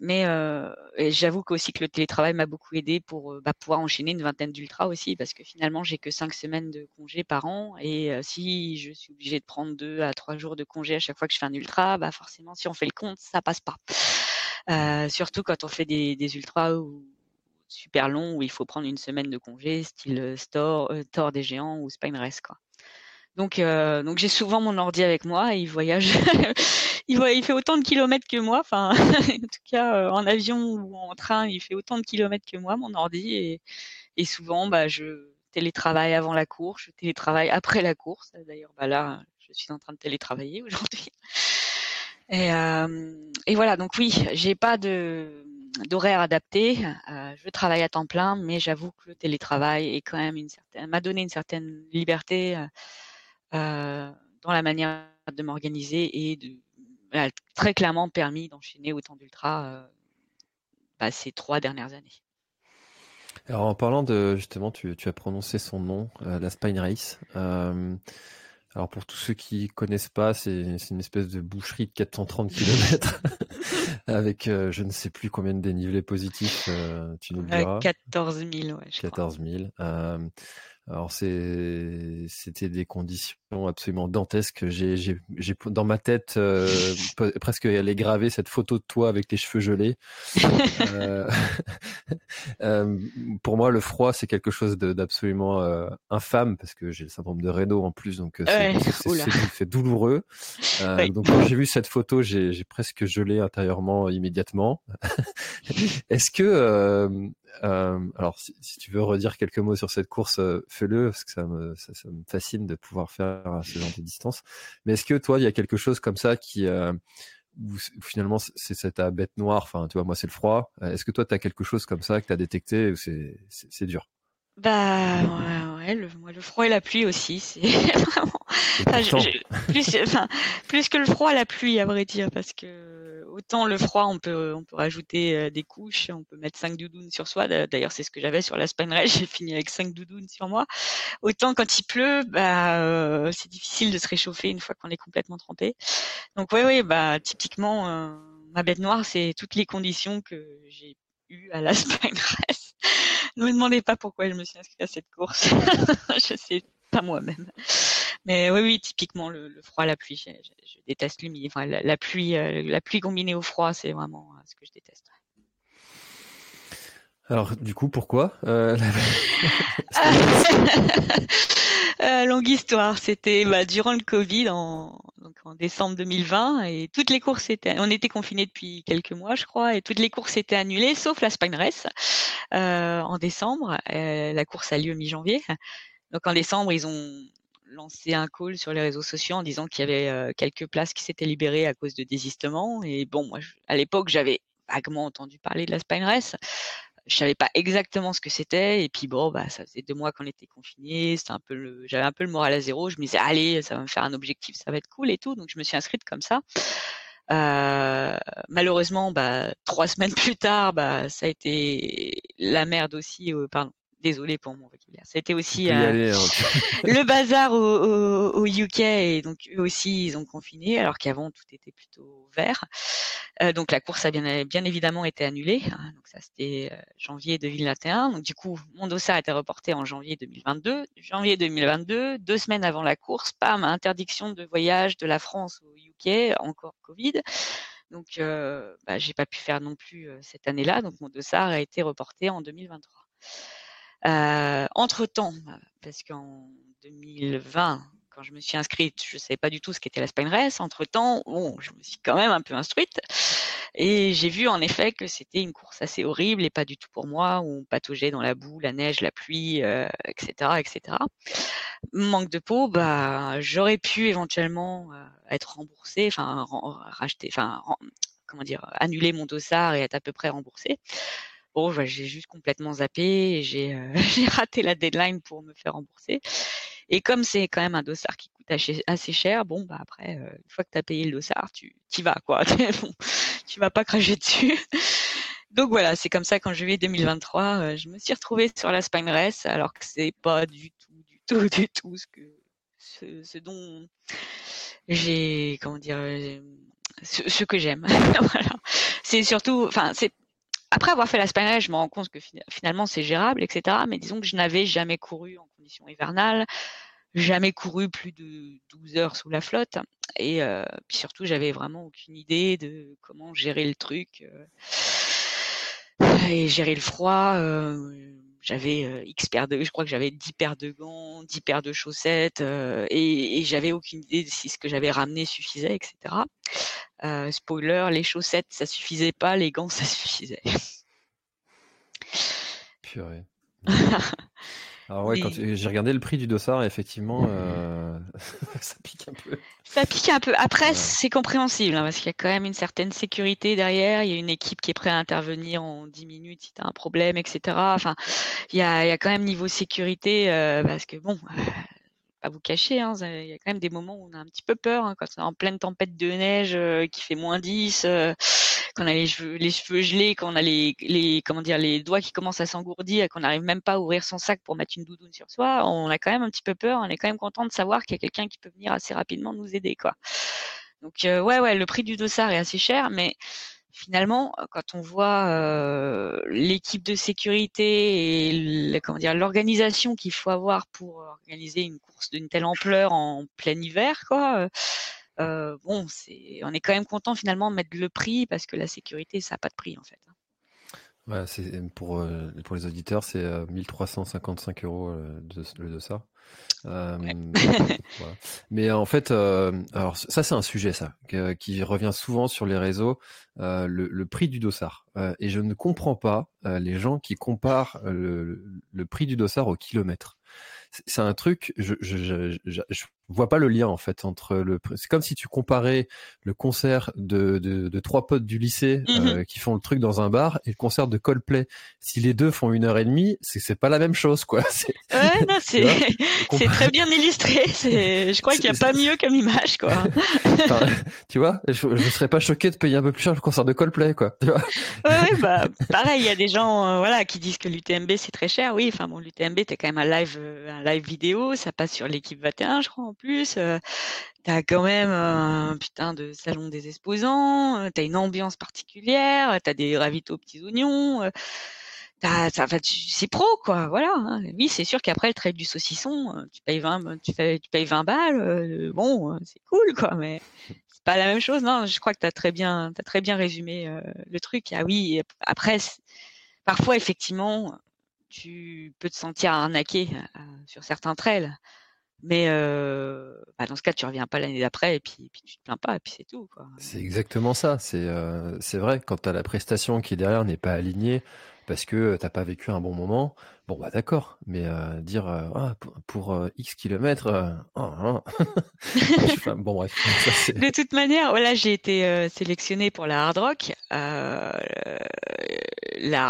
mais j'avoue qu'aussi que le télétravail m'a beaucoup aidé pour bah, pouvoir enchaîner une vingtaine d'ultras aussi, parce que finalement j'ai que cinq semaines de congé par an, et si je suis obligée de prendre deux à trois jours de congé à chaque fois que je fais un ultra, bah forcément si on fait le compte, ça passe pas. Euh, surtout quand on fait des, des ultras ou super longs où il faut prendre une semaine de congé, style Store, euh, des géants ou Spine Race quoi. Donc, euh, donc j'ai souvent mon ordi avec moi et il voyage il, il fait autant de kilomètres que moi. Enfin, en tout cas, en avion ou en train, il fait autant de kilomètres que moi, mon ordi. Et, et souvent, bah, je télétravaille avant la course, je télétravaille après la course. D'ailleurs, bah, là, je suis en train de télétravailler aujourd'hui. Et, euh, et, voilà, donc oui, j'ai pas de d'horaire adapté. Euh, je travaille à temps plein, mais j'avoue que le télétravail m'a donné une certaine liberté euh, dans la manière de m'organiser et de a très clairement permis d'enchaîner autant d'ultra euh, ces trois dernières années. Alors en parlant de justement, tu, as prononcé son nom, euh, la Spine Race. Euh, alors pour tous ceux qui connaissent pas, c'est une espèce de boucherie de 430 km avec je ne sais plus combien de dénivelés positifs. tu nous le diras. 14 000, ouais. Je 14 000. Alors c'est c'était des conditions absolument dantesques. J'ai j'ai j'ai dans ma tête euh, presque elle est gravée cette photo de toi avec les cheveux gelés. euh, euh, pour moi le froid c'est quelque chose d'absolument euh, infâme parce que j'ai le syndrome de Raynaud en plus donc c'est douloureux. Donc quand j'ai vu cette photo j'ai j'ai presque gelé intérieurement immédiatement. Est-ce que euh, alors, si, tu veux redire quelques mots sur cette course, euh, fais-le, parce que ça me, ça, me, fascine de pouvoir faire ce genre de distance. Mais est-ce que toi, il y a quelque chose comme ça qui, euh, finalement, c'est cette bête noire, enfin, tu vois, moi, c'est le froid. Est-ce que toi, tu as quelque chose comme ça que tu as détecté c'est dur? Bah ouais, ouais le, moi, le froid et la pluie aussi, c'est vraiment. plus, enfin, plus que le froid, la pluie, à vrai dire, parce que autant le froid, on peut, on peut rajouter euh, des couches, on peut mettre cinq doudounes sur soi. D'ailleurs, c'est ce que j'avais sur la Spine Race, j'ai fini avec cinq doudounes sur moi. Autant quand il pleut, bah, euh, c'est difficile de se réchauffer une fois qu'on est complètement trempé. Donc ouais, ouais, bah typiquement, euh, ma bête noire, c'est toutes les conditions que j'ai eues à la Race ne me demandez pas pourquoi je me suis inscrite à cette course. je sais pas moi-même. Mais oui, oui, typiquement le, froid, la pluie, je, déteste l'humidité. Enfin, la, pluie, euh, la pluie combinée au froid, c'est vraiment euh, ce que je déteste. Alors, du coup, pourquoi euh, Longue histoire. C'était bah, durant le Covid, en, décembre 2020, et toutes les courses étaient. On était confinés depuis quelques mois, je crois, et toutes les courses étaient annulées, sauf la Spine Race en décembre. la course a lieu mi-janvier. Donc en décembre, ils ont lancé un call sur les réseaux sociaux en disant qu'il y avait quelques places qui s'étaient libérées à cause de désistement. Et bon, moi, à l'époque, j'avais vaguement entendu parler de la Spine Race je savais pas exactement ce que c'était et puis bon bah ça faisait deux mois qu'on était confinés c'était un peu le j'avais un peu le moral à zéro je me disais allez ça va me faire un objectif ça va être cool et tout donc je me suis inscrite comme ça. Euh, malheureusement bah trois semaines plus tard bah ça a été la merde aussi euh, pardon Désolé pour mon vocabulaire. C'était aussi euh, hein. le bazar au, au, UK et donc eux aussi ils ont confiné alors qu'avant tout était plutôt vert. Euh, donc la course a bien, bien évidemment été annulée. Hein. donc ça c'était euh, janvier 2021. Donc du coup mon dossier a été reporté en janvier 2022. Janvier 2022, deux semaines avant la course, pam, interdiction de voyage de la France au UK, encore Covid. Donc bah, j'ai pas pu faire non plus cette année-là. Donc mon dossard a été reporté en 2023. Entre temps, parce qu'en 2020, quand je me suis inscrite, je ne savais pas du tout ce qu'était la Spine Race. Entre temps, bon, je me suis quand même un peu instruite. Et j'ai vu en effet que c'était une course assez horrible et pas du tout pour moi, où on pataugeait dans la boue, la neige, la pluie, etc., euh, etc. Manque de peau, bah, j'aurais pu éventuellement euh, être remboursé, enfin racheter, enfin comment dire, annuler mon dossard et être à peu près remboursé. Bon, bah, j'ai juste complètement zappé et j'ai euh, raté la deadline pour me faire rembourser. Et comme c'est quand même un dossard qui coûte assez cher, bon, bah après, euh, une fois que tu as payé le dossard, tu y vas, quoi. bon, tu vas pas cracher dessus. Donc voilà, c'est comme ça qu'en juillet 2023, euh, je me suis retrouvée sur la Spine alors que c'est pas du tout, du tout, du tout ce que ce, dont j'ai, comment dire, ce que j'aime. voilà. C'est surtout, enfin, c'est après avoir fait la Spine je me rends compte que finalement c'est gérable, etc. Mais disons que je n'avais jamais couru en conditions hivernales, jamais couru plus de 12 heures sous la flotte. Et euh, puis surtout, j'avais vraiment aucune idée de comment gérer le truc euh, et gérer le froid. Euh, j'avais X paires de, je crois que j'avais 10 paires de gants, 10 paires de chaussettes, et, et j'avais aucune idée de si ce que j'avais ramené suffisait, etc. Euh, spoiler, les chaussettes, ça suffisait pas, les gants, ça suffisait. Purée. Alors ouais, quand j'ai regardé le prix du dossard, effectivement, euh, ça pique un peu. Ça pique un peu. Après, c'est compréhensible, hein, parce qu'il y a quand même une certaine sécurité derrière. Il y a une équipe qui est prête à intervenir en 10 minutes si tu as un problème, etc. Enfin, il y a, il y a quand même niveau sécurité, euh, parce que bon, pas vous cacher, hein, il y a quand même des moments où on a un petit peu peur, hein, quand c'est en pleine tempête de neige euh, qui fait moins 10, euh, quand on a les cheveux, les cheveux gelés, quand on a les, les, comment dire, les doigts qui commencent à s'engourdir, qu'on n'arrive même pas à ouvrir son sac pour mettre une doudoune sur soi, on a quand même un petit peu peur, on est quand même content de savoir qu'il y a quelqu'un qui peut venir assez rapidement nous aider, quoi. Donc euh, ouais, ouais, le prix du dossard est assez cher, mais finalement, quand on voit euh, l'équipe de sécurité et comment dire l'organisation qu'il faut avoir pour organiser une course d'une telle ampleur en plein hiver, quoi. Euh, bon, c'est, on est quand même content finalement de mettre le prix parce que la sécurité, ça n'a pas de prix en fait. Ouais, c'est pour euh, pour les auditeurs, c'est 1355 euros de, le de ça. Euh, Mais en fait, euh, alors ça c'est un sujet ça qui revient souvent sur les réseaux, euh, le, prix du dossard. et je ne comprends pas les gens qui comparent le, le, prix du dossard au kilomètre. C'est un truc, je, je, je, je vois pas le lien en fait entre le. C'est comme si tu comparais le concert de, de, de trois potes du lycée mmh euh, qui font le truc dans un bar et le concert de Coldplay. Si les deux font une heure et demie, c'est c'est pas la même chose quoi. Ouais, non, c'est c'est très bien illustré. C'est, je crois qu'il y a pas mieux comme image quoi. tu vois, je, je serais pas choqué de payer un peu plus cher le concert de Coldplay quoi. Tu vois? Ouais, bah pareil, il y a des gens euh, voilà qui disent que l'UTMB c'est très cher. Oui, enfin bon, l'UTMB t'es quand même un live euh, un live vidéo, ça passe sur l'équipe 21 je crois plus. T'as quand même un putain de salon des exposants, t'as une ambiance particulière, t'as des ravitaux aux petits oignons. T'as, c'est pro quoi, voilà. Hein. Oui, c'est sûr qu'après le trait du saucisson, tu payes 20, tu, fais, tu payes 20 balles, bon, c'est cool quoi, mais c'est pas la même chose. Non, je crois que t'as très bien, t'as très bien résumé le truc. Ah oui, après, parfois effectivement, tu peux te sentir arnaqué sur certains trails. Mais euh, bah dans ce cas, tu reviens pas l'année d'après et puis, puis, tu te plains pas et puis c'est tout. C'est exactement ça. C'est euh, vrai quand tu la prestation qui derrière n'est pas alignée parce que t'as pas vécu un bon moment. Bon bah d'accord, mais euh, dire euh, ah, pour, euh, X kilomètres, oh, bon bref. de toute manière, voilà, j'ai été sélectionné pour la hard rock. la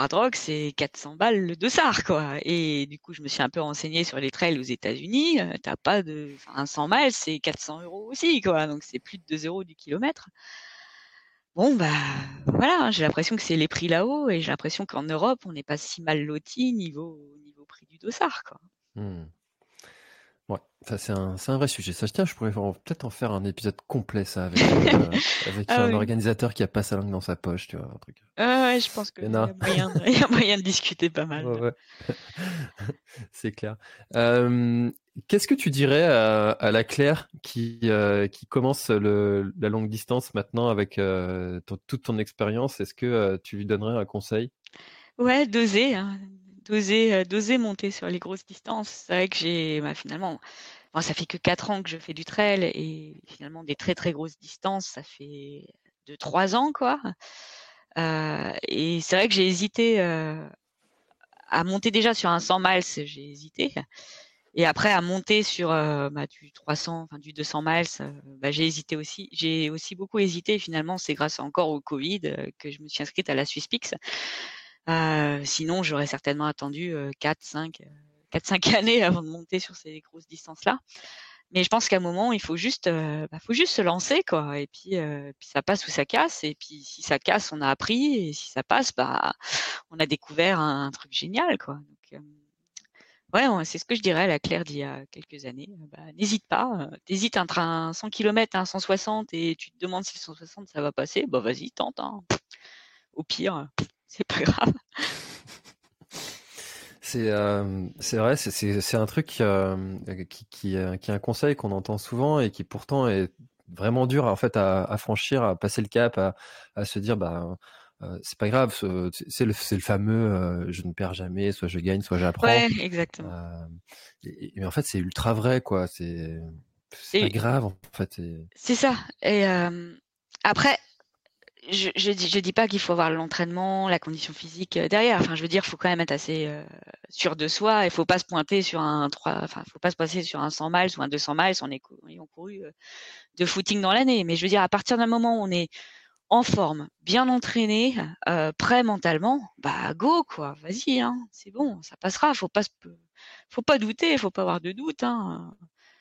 hard rock, c'est 400 balles le dossard, quoi. Et du coup, je me suis un peu renseigné sur les trails aux États-Unis. T'as pas de, enfin, 100 miles, c'est 400 euros aussi, quoi. Donc c'est plus de 2 euros du kilomètre. Bon, bah voilà, hein, j'ai l'impression que c'est les prix là-haut et j'ai l'impression qu'en Europe, on n'est pas si mal loti niveau, niveau prix du dossard. Quoi. Mmh. Ouais, ça c'est un, un, vrai sujet. Ça, tiens, je pourrais peut-être en faire un épisode complet, ça, avec, euh, avec ah un organisateur qui a pas sa langue dans sa poche, tu vois, un truc. Ah ouais, je pense qu'il y, a moyen, y a moyen de discuter pas mal. Ouais, ouais. c'est clair. Euh, Qu'est-ce que tu dirais à, la Claire qui, euh, qui commence le, la longue distance maintenant avec euh, toute ton expérience? Est-ce que euh, tu lui donnerais un conseil? Ouais, d'oser, hein. D'oser, d'oser monter sur les grosses distances. C'est vrai que j'ai bah, finalement, ça fait que quatre ans que je fais du trail et finalement des très très grosses distances, ça fait de trois ans quoi. et c'est vrai que j'ai hésité à monter déjà sur un 100 miles, j'ai hésité. Et après, à monter sur bah, du 300, enfin du 200 miles, bah, j'ai hésité aussi. J'ai aussi beaucoup hésité. finalement, c'est grâce encore au Covid que je me suis inscrite à la Swisspix. Euh, sinon, j'aurais certainement attendu 4, 5, 4, 5 années avant de monter sur ces grosses distances-là. Mais je pense qu'à un moment, il faut juste, bah, faut juste se lancer, quoi. Et puis, puis ça passe ou ça casse. Et puis, si ça casse, on a appris. Et si ça passe, bah, on a découvert un, truc génial, quoi. Donc, Ouais, c'est ce que je dirais à la Claire d'il y a quelques années. Bah, n'hésite pas. T'hésites entre un 100 km et un 160 et tu te demandes si le 160 ça va passer. Bah vas-y, tente. Hein. Au pire, c'est pas grave. C'est c'est vrai, c'est un truc qui, qui, qui, est un conseil qu'on entend souvent et qui pourtant est vraiment dur en fait à, à franchir, à passer le cap, à, à se dire bah euh, c'est pas grave, c'est le, le, fameux euh, je ne perds jamais, soit je gagne, soit j'apprends. Ouais, exactement. Euh, mais en fait, c'est ultra vrai, quoi. C'est pas grave, en fait. C'est ça. Et après, je, je, dis, pas qu'il faut avoir l'entraînement, la condition physique derrière. Enfin, je veux dire, il faut quand même être assez sûr de soi. Il faut pas se pointer sur un 3, enfin, faut pas se passer sur un 100 miles ou un 200 miles en ayant couru de footing dans l'année. Mais je veux dire, à partir d'un moment où on est en forme, bien entraîné, euh, prêt mentalement, bah go quoi, vas-y, hein, c'est bon, ça passera. Faut pas, faut pas douter, faut pas avoir de doute. Hein.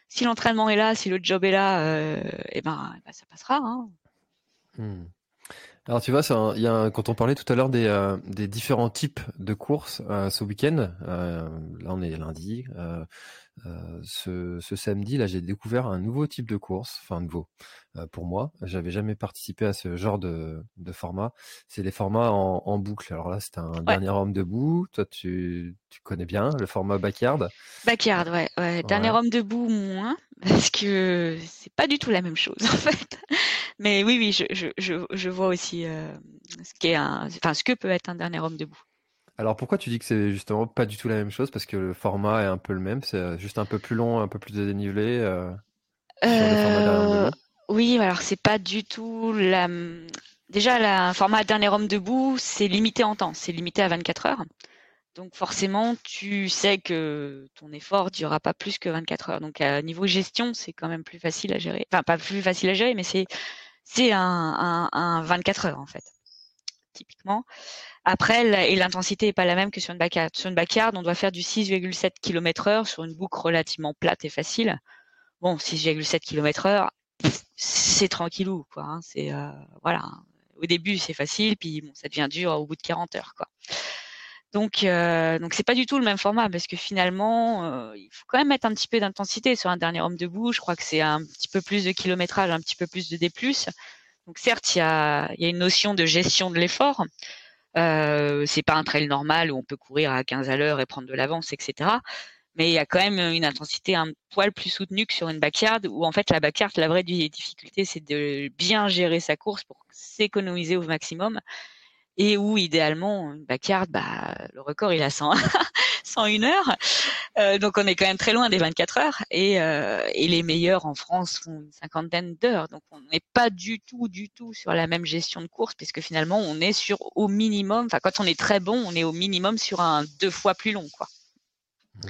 Si l'entraînement est là, si le job est là, euh, eh ben, eh ben, ça passera. Hein. Hmm. Alors tu vois, il y a quand on parlait tout à l'heure des, euh, des différents types de courses ce week-end, là on est lundi, euh, ce, ce, samedi, là, j'ai découvert un nouveau type de course, enfin nouveau euh, pour moi. J'avais jamais participé à ce genre de, de format. C'est les formats en, en, boucle. Alors là, c'est un dernier homme debout. Toi, tu, tu, connais bien le format backyard. Backyard, ouais, ouais. Dernier homme debout, moins, parce que c'est pas du tout la même chose en fait. Mais oui, oui, je, je, je, je vois aussi euh, ce qu'est un, enfin ce que peut être un dernier homme debout. Alors pourquoi tu dis que c'est justement pas du tout la même chose? Parce que le format est un peu le même, c'est euh, juste un peu plus long, un peu plus dénivelé euh, Oui, alors c'est pas du tout la. Déjà, le format dernier homme debout, c'est limité en temps, c'est limité à 24 heures. Donc forcément, tu sais que ton effort durera pas plus que 24 heures. Donc à niveau gestion, c'est quand même plus facile à gérer. Enfin, pas plus facile à gérer, mais c'est c'est un, un, un 24 heures en fait, typiquement. Après, l'intensité n'est pas la même que sur une backyard. Sur une backyard, on doit faire du 6,7 km heure sur une boucle relativement plate et facile. Bon, 6,7 km heure, c'est tranquillou, quoi. Hein. c'est euh, voilà. Au début, c'est facile, puis ça devient dur au bout de 40 heures, quoi. Donc, euh, donc c'est pas du tout le même format parce que finalement, euh, il faut quand même mettre un petit peu d'intensité sur un dernier homme debout. Je crois que c'est un petit peu plus de kilométrage, un petit peu plus de D+. Donc certes, il y a, une notion de gestion de l'effort, euh, c'est pas un trail normal où on peut courir à 15 à l'heure et prendre de l'avance, etc. Mais il y a quand même une intensité un poil plus soutenue que sur une backyard où en fait la backyard, la vraie difficulté, c'est de bien gérer sa course pour s'économiser au maximum et où idéalement une backyard, bah, le record il a 100, 101 heures, euh, donc on est quand même très loin des 24 heures et, euh, et les meilleurs en France font une cinquantaine d'heures, donc on n'est pas du tout, du tout sur la même gestion de course puisque finalement on est sur au minimum, enfin quand on est très bon, on est au minimum sur un deux fois plus long quoi. Mmh.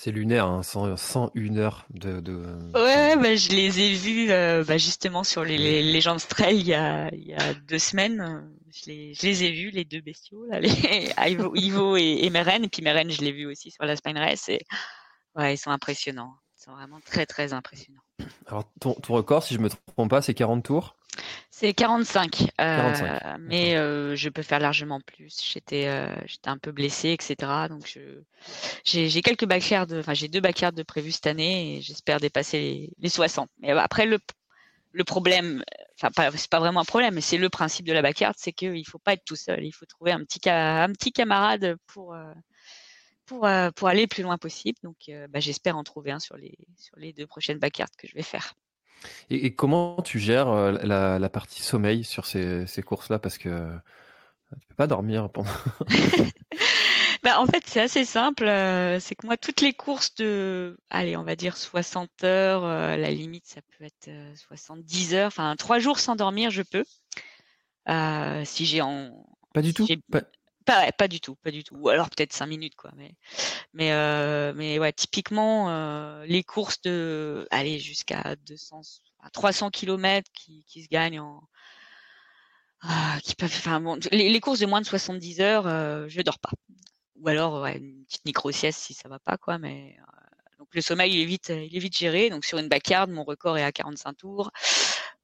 C'est lunaire, hein, 101 heures de. de... Ouais, bah, je les ai vus euh, bah, justement sur les, les Legends Trail il y a, il y a deux semaines. Je les, je les ai vus, les deux bestiaux, là, les Ivo, Ivo et, et Meren. Et puis Meren, je l'ai vu aussi sur la Spine Race. Et ouais, ils sont impressionnants. Ils sont vraiment très, très impressionnants. Alors, ton, ton record, si je me trompe pas, c'est 40 tours? C'est 45, euh, mais euh, je peux faire largement plus. J'étais, euh, un peu blessée, etc. Donc j'ai, quelques backyards, enfin j'ai deux backyards de prévus cette année et j'espère dépasser les, 60. Mais après le, le problème, enfin pas, c'est pas vraiment un problème, mais c'est le principe de la backyard, c'est qu'il faut pas être tout seul. Il faut trouver un petit, un petit camarade pour pour, pour aller le plus loin possible. Donc bah, j'espère en trouver un sur les sur les deux prochaines backyards que je vais faire. Et, comment tu gères euh, la, partie sommeil sur ces, courses-là? Parce que tu peux pas dormir pendant. Bah, en fait, c'est assez simple. euh, c'est que moi, toutes les courses de, allez, on va dire 60 heures, euh, la limite, ça peut être euh, 70 heures. Enfin, trois jours sans dormir, je peux. Euh, si j'ai en, Pas du tout? j'ai- Pas- Pas, ouais, pas du tout, pas du tout. Ou alors peut-être cinq minutes, quoi. Mais, mais, euh, mais ouais, typiquement, euh, les courses de, allez, jusqu'à 200, à 300 kilomètres qui, qui se gagnent en, ah, qui peuvent, enfin bon, les, les courses de moins de 70 heures, euh, je dors pas. Ou alors, une petite micro-sieste si ça va pas, quoi. Mais euh, donc le sommeil, il est vite, il est vite géré. Donc sur une backyard, mon record est à 45 tours.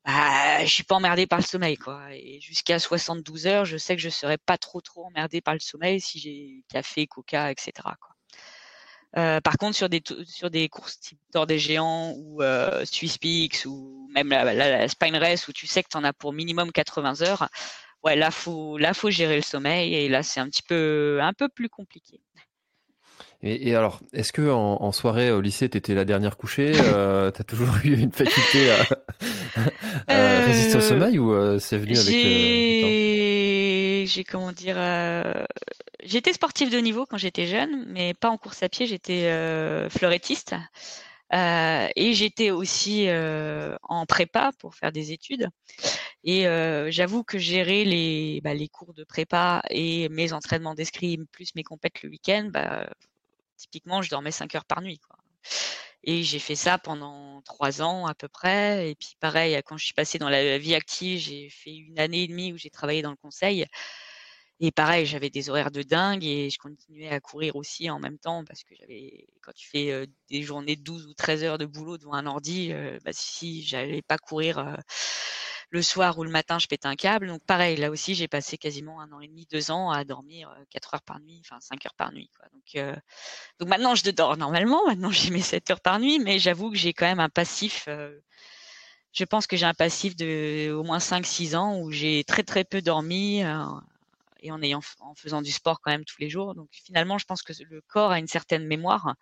Bah, je suis pas emmerdée par le sommeil, quoi. Et jusqu'à 72 heures, je sais que je serai pas trop trop emmerdée par le sommeil si j'ai café, coca, etc. Quoi. Euh, par contre, sur des sur des courses type des Géants ou euh, Swiss Peaks ou même la, la, la Spine Race où tu sais que tu en as pour minimum 80 heures, ouais, là faut là faut gérer le sommeil et là c'est un petit peu un peu plus compliqué. Et, et alors, est-ce que en, en soirée au lycée, t'étais la dernière couchée euh, T'as toujours eu une faculté à, à Euh, résister au sommeil ou euh, c'est venu avec le, le temps? J'ai comment dire euh, j'étais sportive de niveau quand j'étais jeune, mais pas en course à pied. J'étais euh, fleurettiste euh, et j'étais aussi euh, en prépa pour faire des études. Et euh, j'avoue que gérer les bah, les cours de prépa et mes entraînements d'escrime plus mes compètes le week-end, bah, typiquement je dormais 5 heures par nuit. Et j'ai fait ça pendant trois ans à peu près. Et puis pareil, quand je suis passée dans la vie active, j'ai fait une année et demie où j'ai travaillé dans le conseil. Et pareil, j'avais des horaires de dingue et je continuais à courir aussi en même temps parce que j'avais, quand tu fais euh, des journées de 12 ou 13 heures de boulot devant un ordi, euh, bah, si j'allais pas courir euh, le soir ou le matin, je pétais un câble. Donc pareil, là aussi, j'ai passé quasiment un an et demi, deux ans à dormir euh, 4 heures par nuit, enfin 5 heures par nuit. Donc, euh, donc maintenant, je dors normalement. Maintenant, j'ai mes 7 heures par nuit, mais j'avoue que j'ai quand même un passif. euh, je pense que j'ai un passif de au moins 5-6 ans où j'ai très très peu dormi euh, et en ayant en faisant du sport quand même tous les jours. Donc finalement, je pense que le corps a une certaine mémoire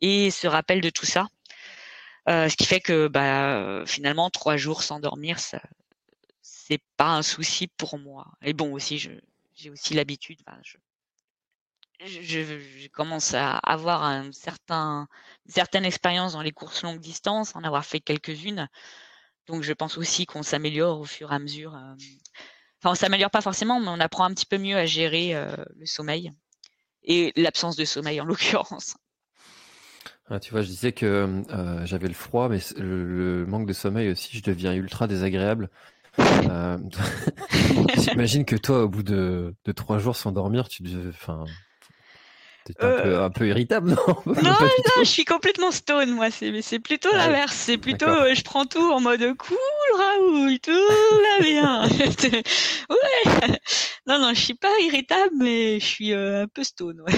et se rappelle de tout ça. Euh, ce qui fait que bah, finalement, trois jours sans dormir, ça, c'est pas un souci pour moi. Et bon, aussi, j'ai aussi l'habitude. Je, commence à avoir un certain, une certaine expérience dans les courses longue distance, en avoir fait quelques-unes. Donc, je pense aussi qu'on s'améliore au fur et à mesure. euh. Enfin, on s'améliore pas forcément, mais on apprend un petit peu mieux à gérer euh, le sommeil et l'absence de sommeil en l'occurrence. Ah, tu vois, je disais que euh, j'avais le froid, mais le manque de sommeil aussi, je deviens ultra désagréable. Euh, J'imagine que toi, au bout de, de trois jours sans dormir, tu devais, enfin, un, peu, un peu irritable, non? Non, non, je suis complètement stone, moi. C'est, plutôt Ah l'inverse. C'est plutôt, euh, je prends tout en mode cool, Raoul, tout va bien. ouais. Non, non, je suis pas irritable, mais je suis euh, un peu stone, ouais.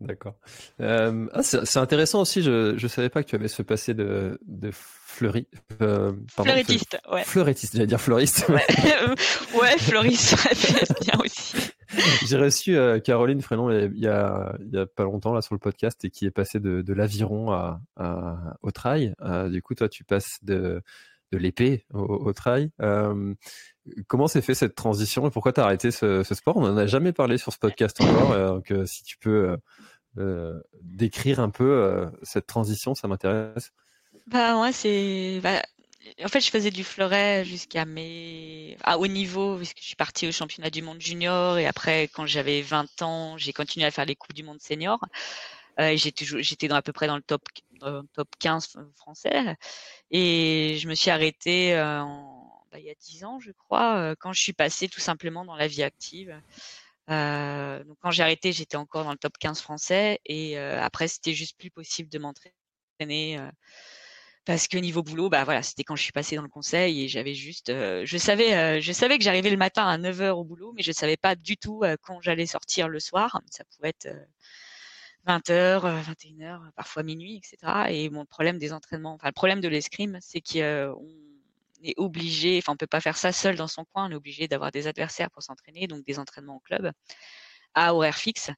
D'accord. Euh, ah, c'est intéressant aussi. Je je savais pas que tu avais ce passé de de fleuri. euh, pardon, Fleurettiste, ouais. J'allais dire fleuriste. Ouais, ouais fleuriste, ça fait bien aussi. J'ai reçu euh, Caroline Frénon il y a il y a pas longtemps là sur le podcast et qui est passée de de l'aviron à, à au trail. Euh, du coup, toi, tu passes de de l'épée au, au trail. Euh, comment s'est fait cette transition et pourquoi t'as arrêté ce, ce sport? On en a jamais parlé sur ce podcast encore. euh, donc, euh, si tu peux euh, euh, décrire un peu euh, cette transition, ça m'intéresse. Bah, moi, c'est, bah, en fait, je faisais du fleuret jusqu'à mes, à haut niveau, puisque je suis partie au championnat du monde junior et après, quand j'avais 20 ans, j'ai continué à faire les coupes du monde senior. Euh, j'étais, dans à peu près dans le top, le top 15 français. Et je me suis arrêtée euh, bah, il y a 10 ans, je crois, euh, quand je suis passée tout simplement dans la vie active. Euh, donc quand j'ai arrêté, j'étais encore dans le top 15 français et euh, après c'était juste plus possible de m'entraîner euh, parce que niveau boulot, bah voilà, c'était quand je suis passée dans le conseil et j'avais juste, euh, je savais, euh, je savais que j'arrivais le matin à 9 heures au boulot, mais je savais pas du tout euh, quand j'allais sortir le soir. Ça pouvait être euh, 20 heures, euh, 21 heures, parfois minuit, etc. Et mon problème des entraînements, enfin le problème de l'escrime, c'est qu'on est obligé, enfin on peut pas faire ça seul dans son coin, on est obligé d'avoir des adversaires pour s'entraîner, donc des entraînements en club à horaire fixe.